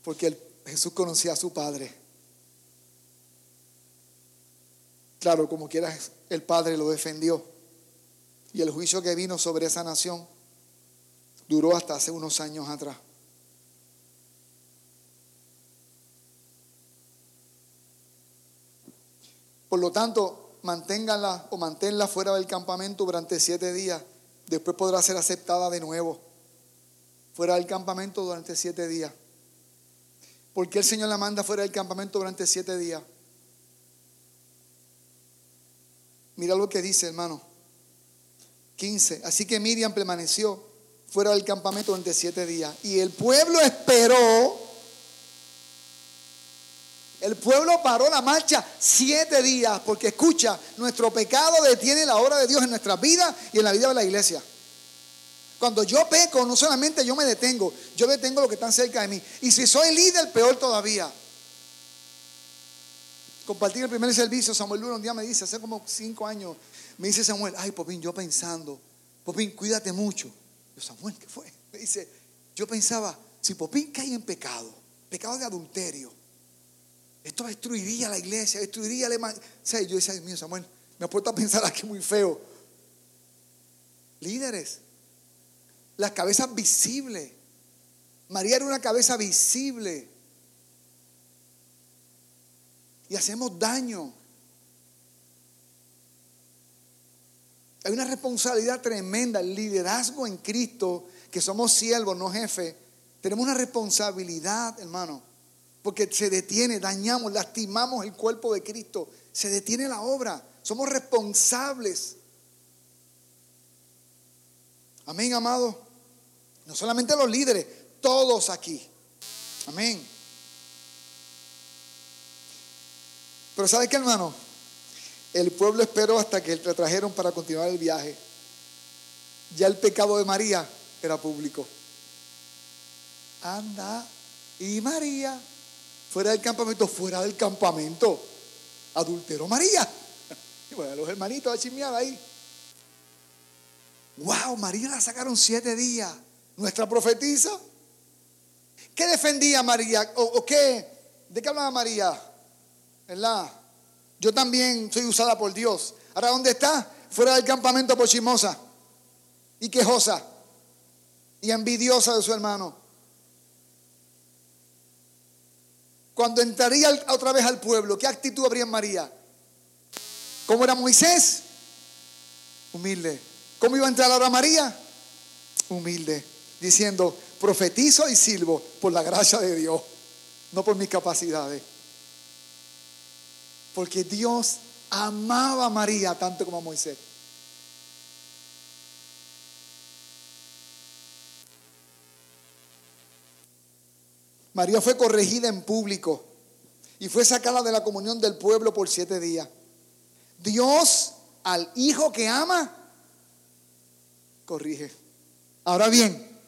Speaker 1: Porque Jesús conocía a su Padre. Claro, como quiera, el Padre lo defendió. Y el juicio que vino sobre esa nación duró hasta hace unos años atrás. Por lo tanto, manténganla o manténla fuera del campamento durante siete días. Después podrá ser aceptada de nuevo. Fuera del campamento durante siete días. ¿Por qué el Señor la manda fuera del campamento durante siete días? Mira lo que dice, hermano. 15. Así que Miriam permaneció fuera del campamento durante siete días. Y el pueblo esperó pueblo paró la marcha siete días porque escucha, nuestro pecado detiene la obra de Dios en nuestras vidas y en la vida de la iglesia. Cuando yo peco, no solamente yo me detengo, yo detengo lo que están cerca de mí. Y si soy líder, peor todavía. Compartir el primer servicio, Samuel Luna un día me dice, hace como cinco años, me dice Samuel, ay Popín, yo pensando, Popín, cuídate mucho. Yo, Samuel, ¿qué fue? Me dice, yo pensaba, si Popín cae en pecado, pecado de adulterio, esto destruiría la iglesia, destruiría el evangelio. yo decía, Dios mío, Samuel, me ha puesto a pensar aquí muy feo. Líderes, las cabezas visibles María era una cabeza visible. Y hacemos daño. Hay una responsabilidad tremenda, el liderazgo en Cristo, que somos siervos, no jefes. Tenemos una responsabilidad, hermano, porque se detiene, dañamos, lastimamos el cuerpo de Cristo, se detiene la obra, somos responsables. Amén, amado. No solamente los líderes, todos aquí. Amén. Pero ¿sabe qué, hermano? El pueblo esperó hasta que le trajeron para continuar el viaje. Ya el pecado de María era público. Anda. Y María, fuera del campamento, fuera del campamento. Adulteró María. Y [LAUGHS] bueno, los hermanitos a chismear ahí. Wow, María la sacaron siete días. Nuestra profetisa. ¿Qué defendía María? ¿O, qué? ¿De qué hablaba María? ¿Verdad? Yo también soy usada por Dios. Ahora, ¿dónde está? Fuera del campamento por chismosa y quejosa y envidiosa de su hermano. Cuando entraría otra vez al pueblo, ¿qué actitud habría en María? ¿Cómo era Moisés? Humilde. ¿Cómo iba a entrar ahora María? Humilde. Diciendo, profetizo y silbo por la gracia de Dios, no por mis capacidades. Porque Dios amaba a María tanto como a Moisés. María fue corregida en público y fue sacada de la comunión del pueblo por siete días. Dios al hijo que ama, corrige. Ahora bien,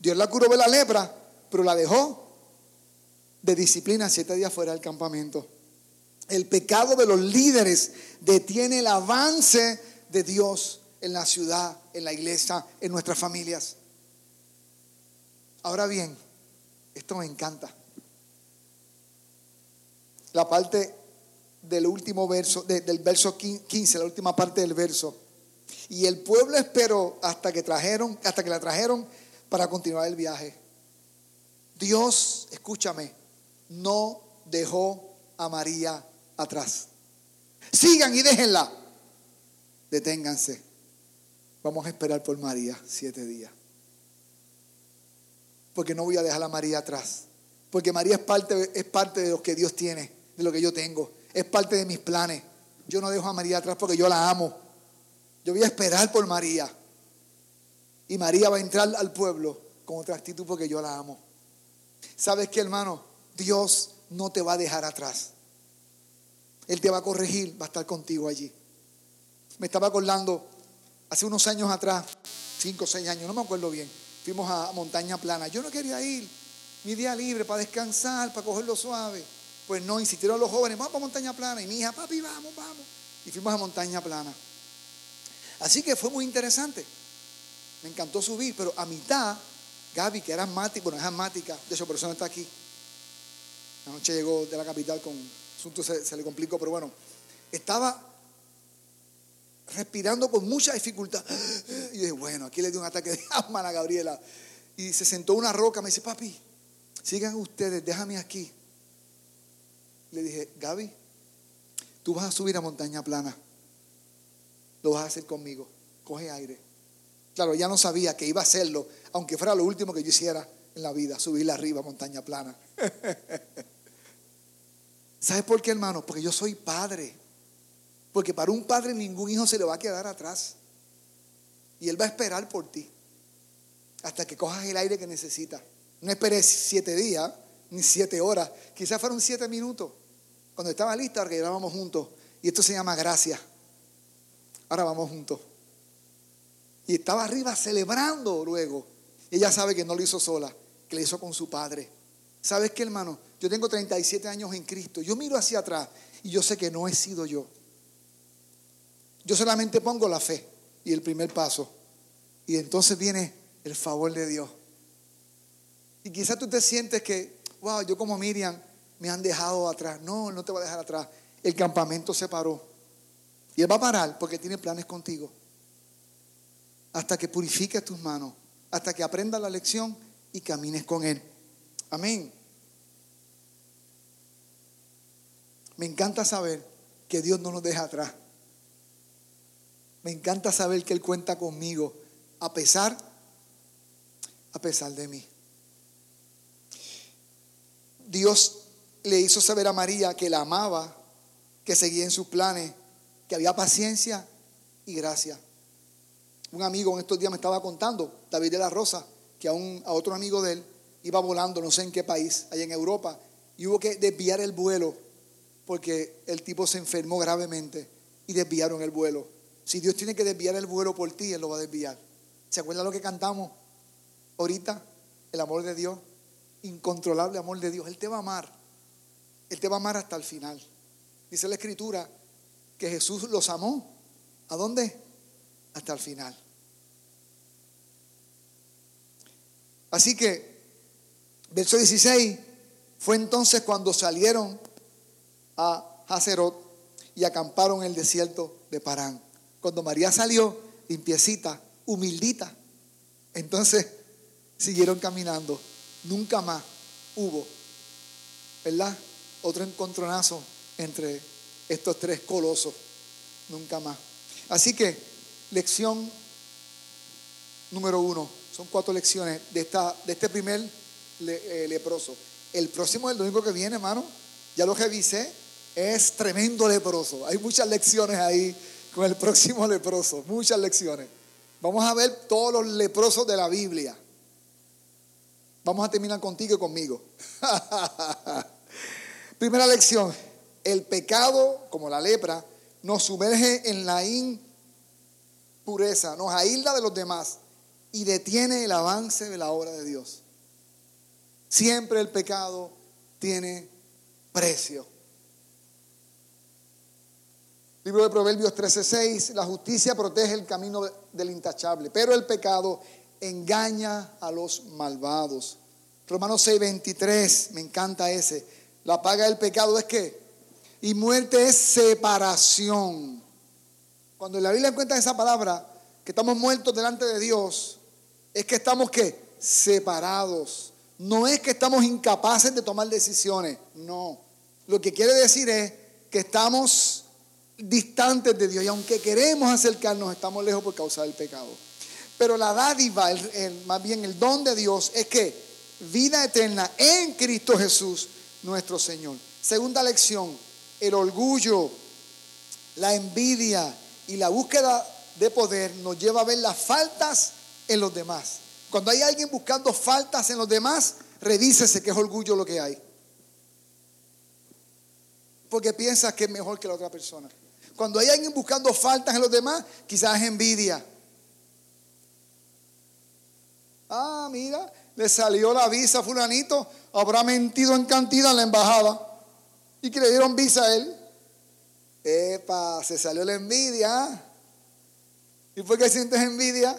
Speaker 1: Dios la curó de la lepra, pero la dejó de disciplina siete días fuera del campamento. El pecado de los líderes detiene el avance de Dios en la ciudad, en la iglesia, en nuestras familias. Ahora bien, esto me encanta. La parte del último verso, del verso 15, la última parte del verso. Y el pueblo esperó hasta que trajeron, hasta que la trajeron para continuar el viaje. Dios, escúchame, no dejó a María atrás. Sigan y déjenla. Deténganse. Vamos a esperar por María siete días porque no voy a dejar a María atrás. Porque María es parte, es parte de lo que Dios tiene, de lo que yo tengo. Es parte de mis planes. Yo no dejo a María atrás porque yo la amo. Yo voy a esperar por María. Y María va a entrar al pueblo con otra actitud porque yo la amo. ¿Sabes qué, hermano? Dios no te va a dejar atrás. Él te va a corregir, va a estar contigo allí. Me estaba acordando hace unos años atrás, cinco o seis años, no me acuerdo bien fuimos a Montaña Plana. Yo no quería ir, mi día libre, para descansar, para cogerlo suave. Pues no, insistieron los jóvenes, vamos a Montaña Plana. Y mi hija, papi, vamos, vamos. Y fuimos a Montaña Plana. Así que fue muy interesante. Me encantó subir, pero a mitad, Gaby, que era asmática, bueno, es asmática, de hecho, por eso no está aquí. La noche llegó de la capital con asunto, se, se le complicó, pero bueno, estaba respirando con mucha dificultad. Y dije, bueno, aquí le dio un ataque de [LAUGHS] asma a Gabriela. Y se sentó una roca, me dice, papi, sigan ustedes, déjame aquí. Le dije, Gaby, tú vas a subir a montaña plana. Lo vas a hacer conmigo. Coge aire. Claro, ya no sabía que iba a hacerlo, aunque fuera lo último que yo hiciera en la vida, subirla arriba a montaña plana. [LAUGHS] ¿Sabes por qué, hermano? Porque yo soy padre. Porque para un padre ningún hijo se le va a quedar atrás. Y él va a esperar por ti. Hasta que cojas el aire que necesitas. No esperes siete días, ni siete horas. Quizás fueron siete minutos. Cuando estaba lista, porque llevábamos juntos. Y esto se llama gracia. Ahora vamos juntos. Y estaba arriba celebrando luego. Ella sabe que no lo hizo sola, que lo hizo con su padre. ¿Sabes qué, hermano? Yo tengo 37 años en Cristo. Yo miro hacia atrás y yo sé que no he sido yo. Yo solamente pongo la fe y el primer paso. Y entonces viene el favor de Dios. Y quizás tú te sientes que, wow, yo como Miriam me han dejado atrás. No, no te va a dejar atrás. El campamento se paró. Y Él va a parar porque tiene planes contigo. Hasta que purifiques tus manos. Hasta que aprendas la lección, y camines con Él. Amén. Me encanta saber que Dios no nos deja atrás. Me encanta saber que Él cuenta conmigo a pesar, a pesar de mí. Dios le hizo saber a María que la amaba, que seguía en sus planes, que había paciencia y gracia. Un amigo en estos días me estaba contando, David de la Rosa, que a, un, a otro amigo de él iba volando, no sé en qué país, allá en Europa, y hubo que desviar el vuelo porque el tipo se enfermó gravemente y desviaron el vuelo. Si Dios tiene que desviar el vuelo por ti, Él lo va a desviar. ¿Se acuerdan lo que cantamos ahorita? El amor de Dios, incontrolable amor de Dios. Él te va a amar. Él te va a amar hasta el final. Dice la Escritura que Jesús los amó. ¿A dónde? Hasta el final. Así que, verso 16, fue entonces cuando salieron a Hazerot y acamparon en el desierto de Parán. Cuando María salió, limpiecita, humildita, entonces siguieron caminando. Nunca más hubo, ¿verdad? Otro encontronazo entre estos tres colosos. Nunca más. Así que, lección número uno. Son cuatro lecciones de, esta, de este primer eh, leproso. El próximo, el domingo que viene, hermano, ya lo revisé, es tremendo leproso. Hay muchas lecciones ahí con el próximo leproso, muchas lecciones. Vamos a ver todos los leprosos de la Biblia. Vamos a terminar contigo y conmigo. [LAUGHS] Primera lección, el pecado, como la lepra, nos sumerge en la impureza, nos aísla de los demás y detiene el avance de la obra de Dios. Siempre el pecado tiene precio. Libro de Proverbios 13:6, la justicia protege el camino del intachable, pero el pecado engaña a los malvados. Romanos 6:23, me encanta ese. La paga del pecado es que, y muerte es separación. Cuando la Biblia encuentra esa palabra, que estamos muertos delante de Dios, es que estamos que separados. No es que estamos incapaces de tomar decisiones, no. Lo que quiere decir es que estamos distantes de Dios y aunque queremos acercarnos, estamos lejos por causa del pecado. Pero la dádiva, más bien el don de Dios es que vida eterna en Cristo Jesús, nuestro Señor. Segunda lección, el orgullo, la envidia y la búsqueda de poder nos lleva a ver las faltas en los demás. Cuando hay alguien buscando faltas en los demás, revísese que es orgullo lo que hay. Porque piensas que es mejor que la otra persona. Cuando hay alguien buscando faltas en los demás, quizás es envidia. Ah, mira, le salió la visa a fulanito, habrá mentido en cantidad en la embajada y que le dieron visa a él. Epa, se salió la envidia. ¿Y por qué sientes envidia?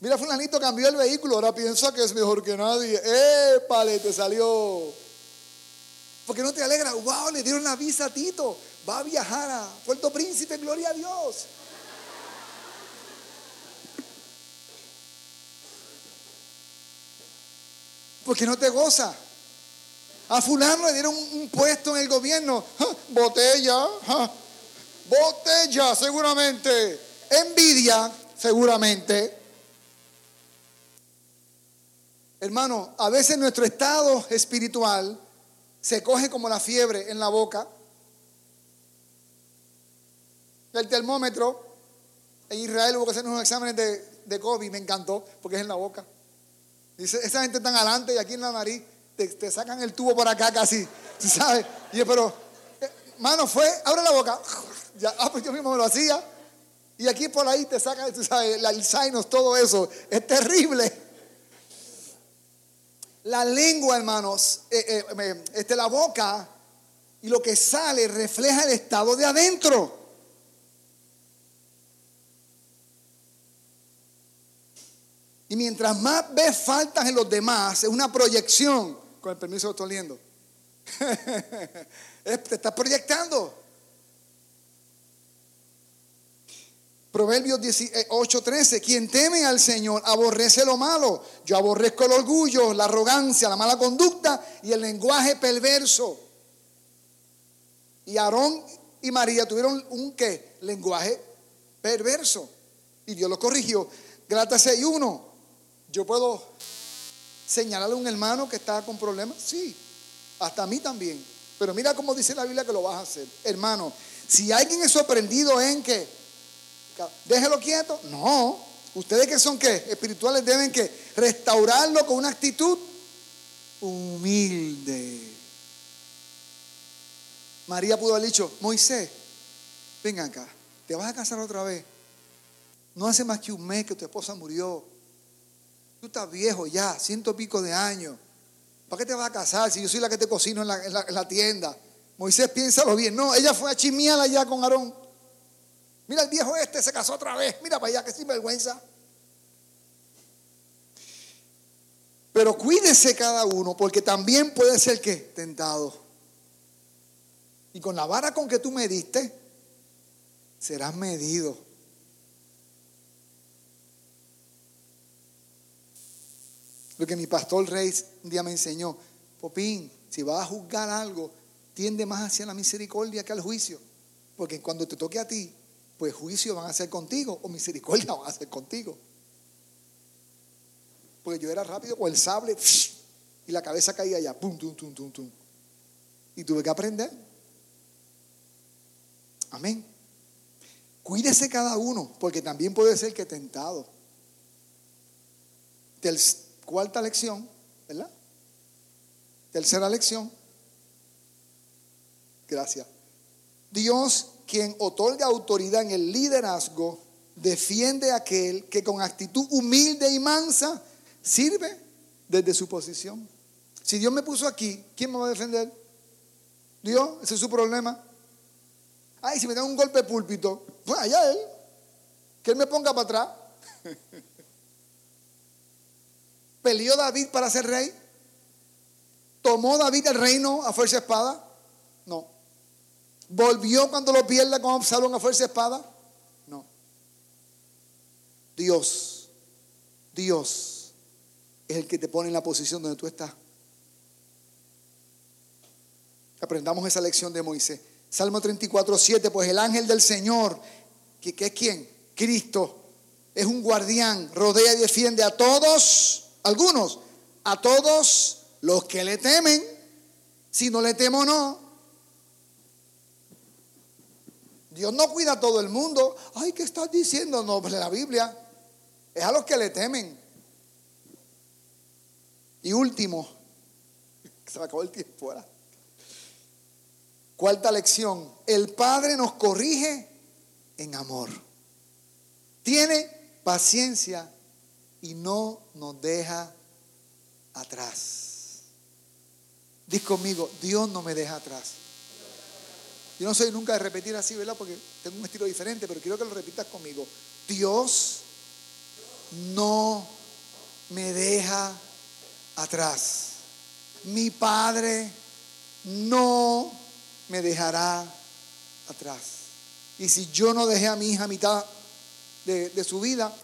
Speaker 1: Mira, fulanito cambió el vehículo, ahora piensa que es mejor que nadie. ¡Épale! Te salió. Porque no te alegra, wow, le dieron la visa a Tito. Va a viajar a Puerto Príncipe, gloria a Dios. Porque no te goza. A fulano le dieron un puesto en el gobierno. Botella. Botella, seguramente. Envidia, seguramente. Hermano, a veces nuestro estado espiritual se coge como la fiebre en la boca. El termómetro, en Israel hubo que hacer unos exámenes de, de COVID, me encantó, porque es en la boca. Dice, esa gente tan adelante y aquí en la nariz, te, sacan el tubo por acá casi, [LAUGHS] ¿sabes? Y yo, pero, hermano, fue, abre la boca. [LAUGHS] Ya, ah, pues yo mismo me lo hacía. Y aquí por ahí te sacan, tú sabes, el sinus, todo eso. Es terrible. La lengua, hermanos, eh, eh, este, la boca y lo que sale refleja el estado de adentro. Y mientras más ves faltas en los demás, es una proyección. Con el permiso, estoy liendo. [LAUGHS] te estás proyectando. Proverbios 8:13, eh, quien teme al Señor aborrece lo malo. Yo aborrezco el orgullo, la arrogancia, la mala conducta y el lenguaje perverso. Y Aarón y María tuvieron un qué? Lenguaje perverso. Y Dios lo corrigió. Gálatas 6:1. Yo puedo señalarle a un hermano que está con problemas. Sí, hasta a mí también. Pero mira cómo dice la Biblia que lo vas a hacer. Hermano, si alguien es sorprendido en que déjelo quieto, no. Ustedes que son qué? Espirituales deben que restaurarlo con una actitud humilde. María pudo haber dicho, Moisés, ven acá, te vas a casar otra vez. No hace más que un mes que tu esposa murió. Tú estás viejo ya, ciento pico de años. ¿Para qué te vas a casar si yo soy la que te cocino en la, tienda? Moisés, piénsalo bien. No, ella fue a chimiar allá con Aarón. Mira el viejo este, se casó otra vez. Mira para allá, que sinvergüenza. Pero cuídese cada uno, porque también puede ser que tentado. Y con la vara con que tú me diste, serás medido. Lo que mi pastor Rey un día me enseñó, Popín, si vas a juzgar algo, tiende más hacia la misericordia que al juicio. Porque cuando te toque a ti, pues juicio van a ser contigo o misericordia [LAUGHS] van a ser contigo. Porque yo era rápido con el sable y la cabeza caía allá, pum, tum, tum, tum, tum. Y tuve que aprender. Amén. Cuídese cada uno, porque también puede ser que tentado. Cuarta lección, ¿verdad? Tercera lección. Gracias. Dios, quien otorga autoridad en el liderazgo, defiende a aquel que con actitud humilde y mansa sirve desde su posición. Si Dios me puso aquí, ¿quién me va a defender? Dios, ese es su problema. Ay, si me da un golpe de púlpito, pues allá él. Que él me ponga para atrás. [LAUGHS] ¿Peleó David para ser rey? ¿Tomó David el reino a fuerza de espada? No. ¿Volvió cuando lo pierde con Absalón a fuerza de espada? No. Dios, Dios es el que te pone en la posición donde tú estás. Aprendamos esa lección de Moisés. Salmo 34, 7, pues el ángel del Señor, que, que es quién? Cristo, es un guardián, rodea y defiende a todos algunos, a todos los que le temen, si no le temo no. Dios no cuida a todo el mundo. Ay, ¿qué estás diciendo? No, pues la Biblia es a los que le temen. Y último, [LAUGHS] se me acabó el tiempo ahora. Cuarta lección, el Padre nos corrige en amor. Tiene paciencia y no nos deja atrás. Diz conmigo, Dios no me deja atrás. Yo no soy nunca de repetir así, ¿verdad? Porque tengo un estilo diferente, pero quiero que lo repitas conmigo. Dios no me deja atrás. Mi Padre no me dejará atrás. Y si yo no dejé a mi hija a mitad de, de su vida,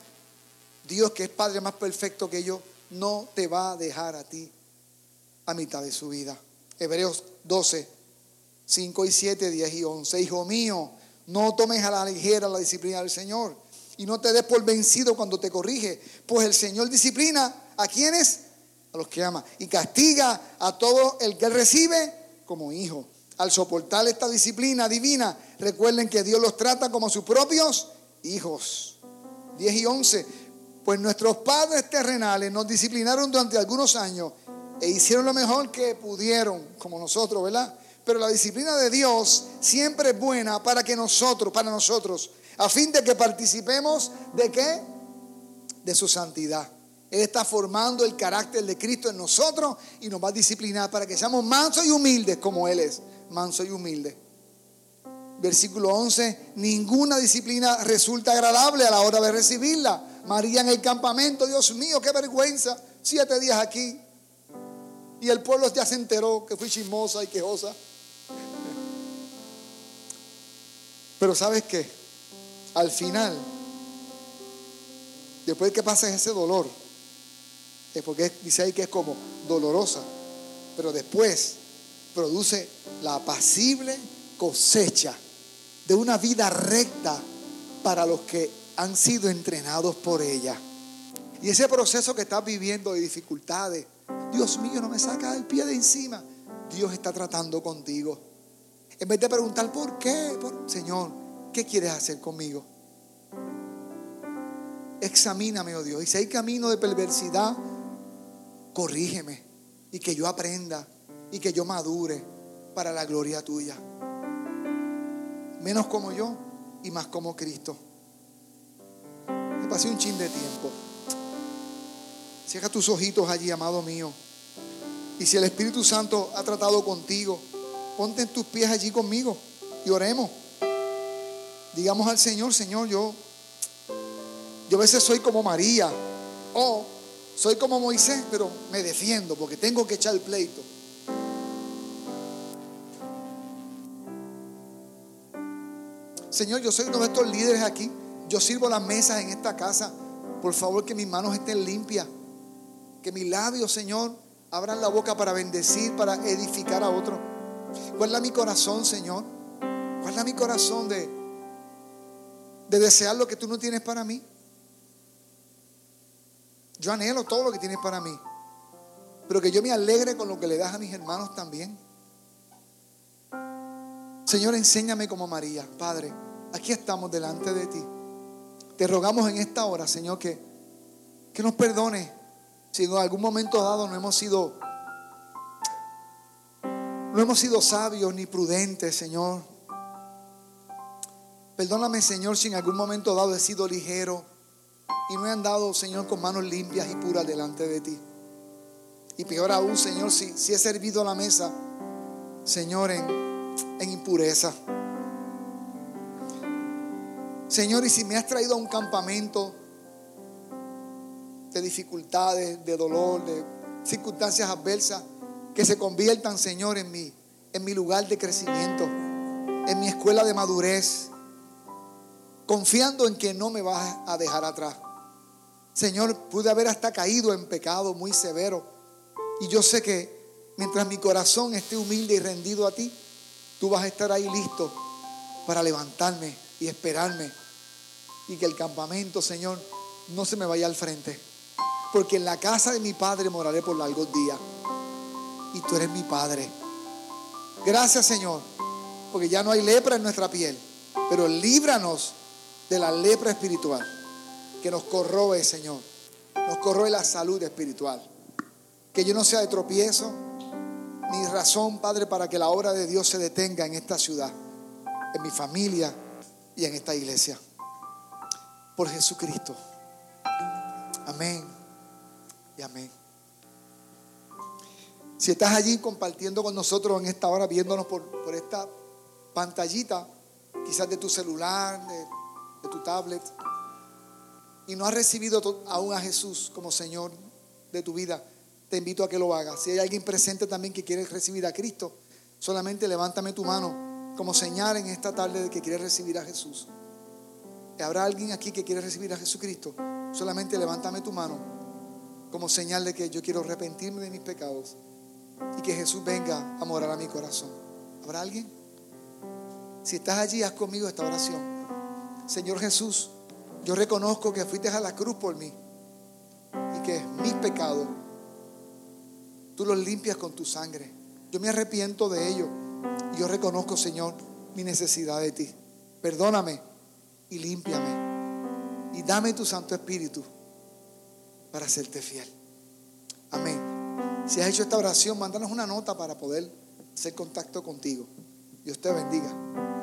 Speaker 1: Dios que es Padre más perfecto que yo, no te va a dejar a ti a mitad de su vida. Hebreos 12, 5 y 7, 10 y 11. Hijo mío, no tomes a la ligera la disciplina del Señor y no te des por vencido cuando te corrige, pues el Señor disciplina a quienes, a los que ama, y castiga a todo el que recibe como hijo. Al soportar esta disciplina divina, recuerden que Dios los trata como sus propios hijos. 10 y 11. Pues nuestros padres terrenales nos disciplinaron durante algunos años e hicieron lo mejor que pudieron, como nosotros, ¿verdad? Pero la disciplina de Dios siempre es buena para que nosotros, para nosotros, a fin de que participemos de qué? De su santidad. Él está formando el carácter de Cristo en nosotros y nos va a disciplinar para que seamos mansos y humildes como Él es, manso y humilde. Versículo 11, ninguna disciplina resulta agradable a la hora de recibirla María en el campamento, Dios mío, qué vergüenza. Siete días aquí. Y el pueblo ya se enteró que fui chismosa y quejosa. Pero sabes qué? Al final, Después que pasa ese dolor, es porque dice ahí que es como dolorosa, pero después produce la apacible cosecha de una vida recta para los que han sido entrenados por ella. Y ese proceso que estás viviendo de dificultades, Dios mío, no me saca el pie de encima. Dios está tratando contigo. En vez de preguntar por qué, Señor, ¿qué quieres hacer conmigo? Examíname, oh Dios. Y si hay camino de perversidad, corrígeme. Y que yo aprenda y que yo madure para la gloria tuya. Menos como yo y más como Cristo. Me pasé un chin de tiempo. Cierra tus ojitos allí, amado mío. Y si el Espíritu Santo ha tratado contigo, ponte en tus pies allí conmigo y oremos. Digamos al Señor, Señor, yo, yo a veces soy como María o soy como Moisés, pero me defiendo porque tengo que echar el pleito. Señor, yo soy uno de estos líderes aquí. Yo sirvo las mesas en esta casa. Por favor, que mis manos estén limpias. Que mis labios, Señor, abran la boca para bendecir, para edificar a otros. Guarda mi corazón, Señor. Guarda mi corazón de, de desear lo que tú no tienes para mí. Yo anhelo todo lo que tienes para mí. Pero que yo me alegre con lo que le das a mis hermanos también. Señor, enséñame como María, Padre. Aquí estamos delante de ti. Te rogamos en esta hora, Señor, que, que nos perdone si en algún momento dado no hemos sido no hemos sido sabios ni prudentes, Señor. Perdóname, Señor, si en algún momento dado he sido ligero y no he andado, Señor, con manos limpias y puras delante de ti. Y peor aún, Señor, si, si he servido la mesa, Señor, en, en impureza. Señor, y si me has traído a un campamento de dificultades, de dolor, de circunstancias adversas, que se conviertan, Señor, en mi, en mi lugar de crecimiento, en mi escuela de madurez, confiando en que no me vas a dejar atrás. Señor, pude haber hasta caído en pecado muy severo. Y yo sé que mientras mi corazón esté humilde y rendido a ti, tú vas a estar ahí listo para levantarme y esperarme. Y que el campamento, Señor, no se me vaya al frente. Porque en la casa de mi Padre moraré por largos días. Y tú eres mi Padre. Gracias, Señor. Porque ya no hay lepra en nuestra piel. Pero líbranos de la lepra espiritual. Que nos corroe, Señor. Nos corroe la salud espiritual. Que yo no sea de tropiezo ni razón, Padre, para que la obra de Dios se detenga en esta ciudad, en mi familia y en esta iglesia. Por Jesucristo. Amén y amén. Si estás allí compartiendo con nosotros en esta hora, viéndonos por, esta pantallita, quizás de tu celular, de, de tu tablet, y no has recibido aún a Jesús como Señor de tu vida, te invito a que lo hagas. Si hay alguien presente también que quiere recibir a Cristo, solamente levántame tu mano como señal en esta tarde de que quiere recibir a Jesús. ¿Habrá alguien aquí que quiere recibir a Jesucristo? Solamente levántame tu mano como señal de que yo quiero arrepentirme de mis pecados y que Jesús venga a morar a mi corazón. ¿Habrá alguien? Si estás allí, haz conmigo esta oración. Señor Jesús, yo reconozco que fuiste a la cruz por mí y que mis pecados Tú los limpias con tu sangre. Yo me arrepiento de ello. Y yo reconozco, Señor, mi necesidad de ti. Perdóname y límpiame. Y dame tu Santo Espíritu para hacerte fiel. Amén. Si has hecho esta oración, mándanos una nota para poder hacer contacto contigo. Dios te bendiga.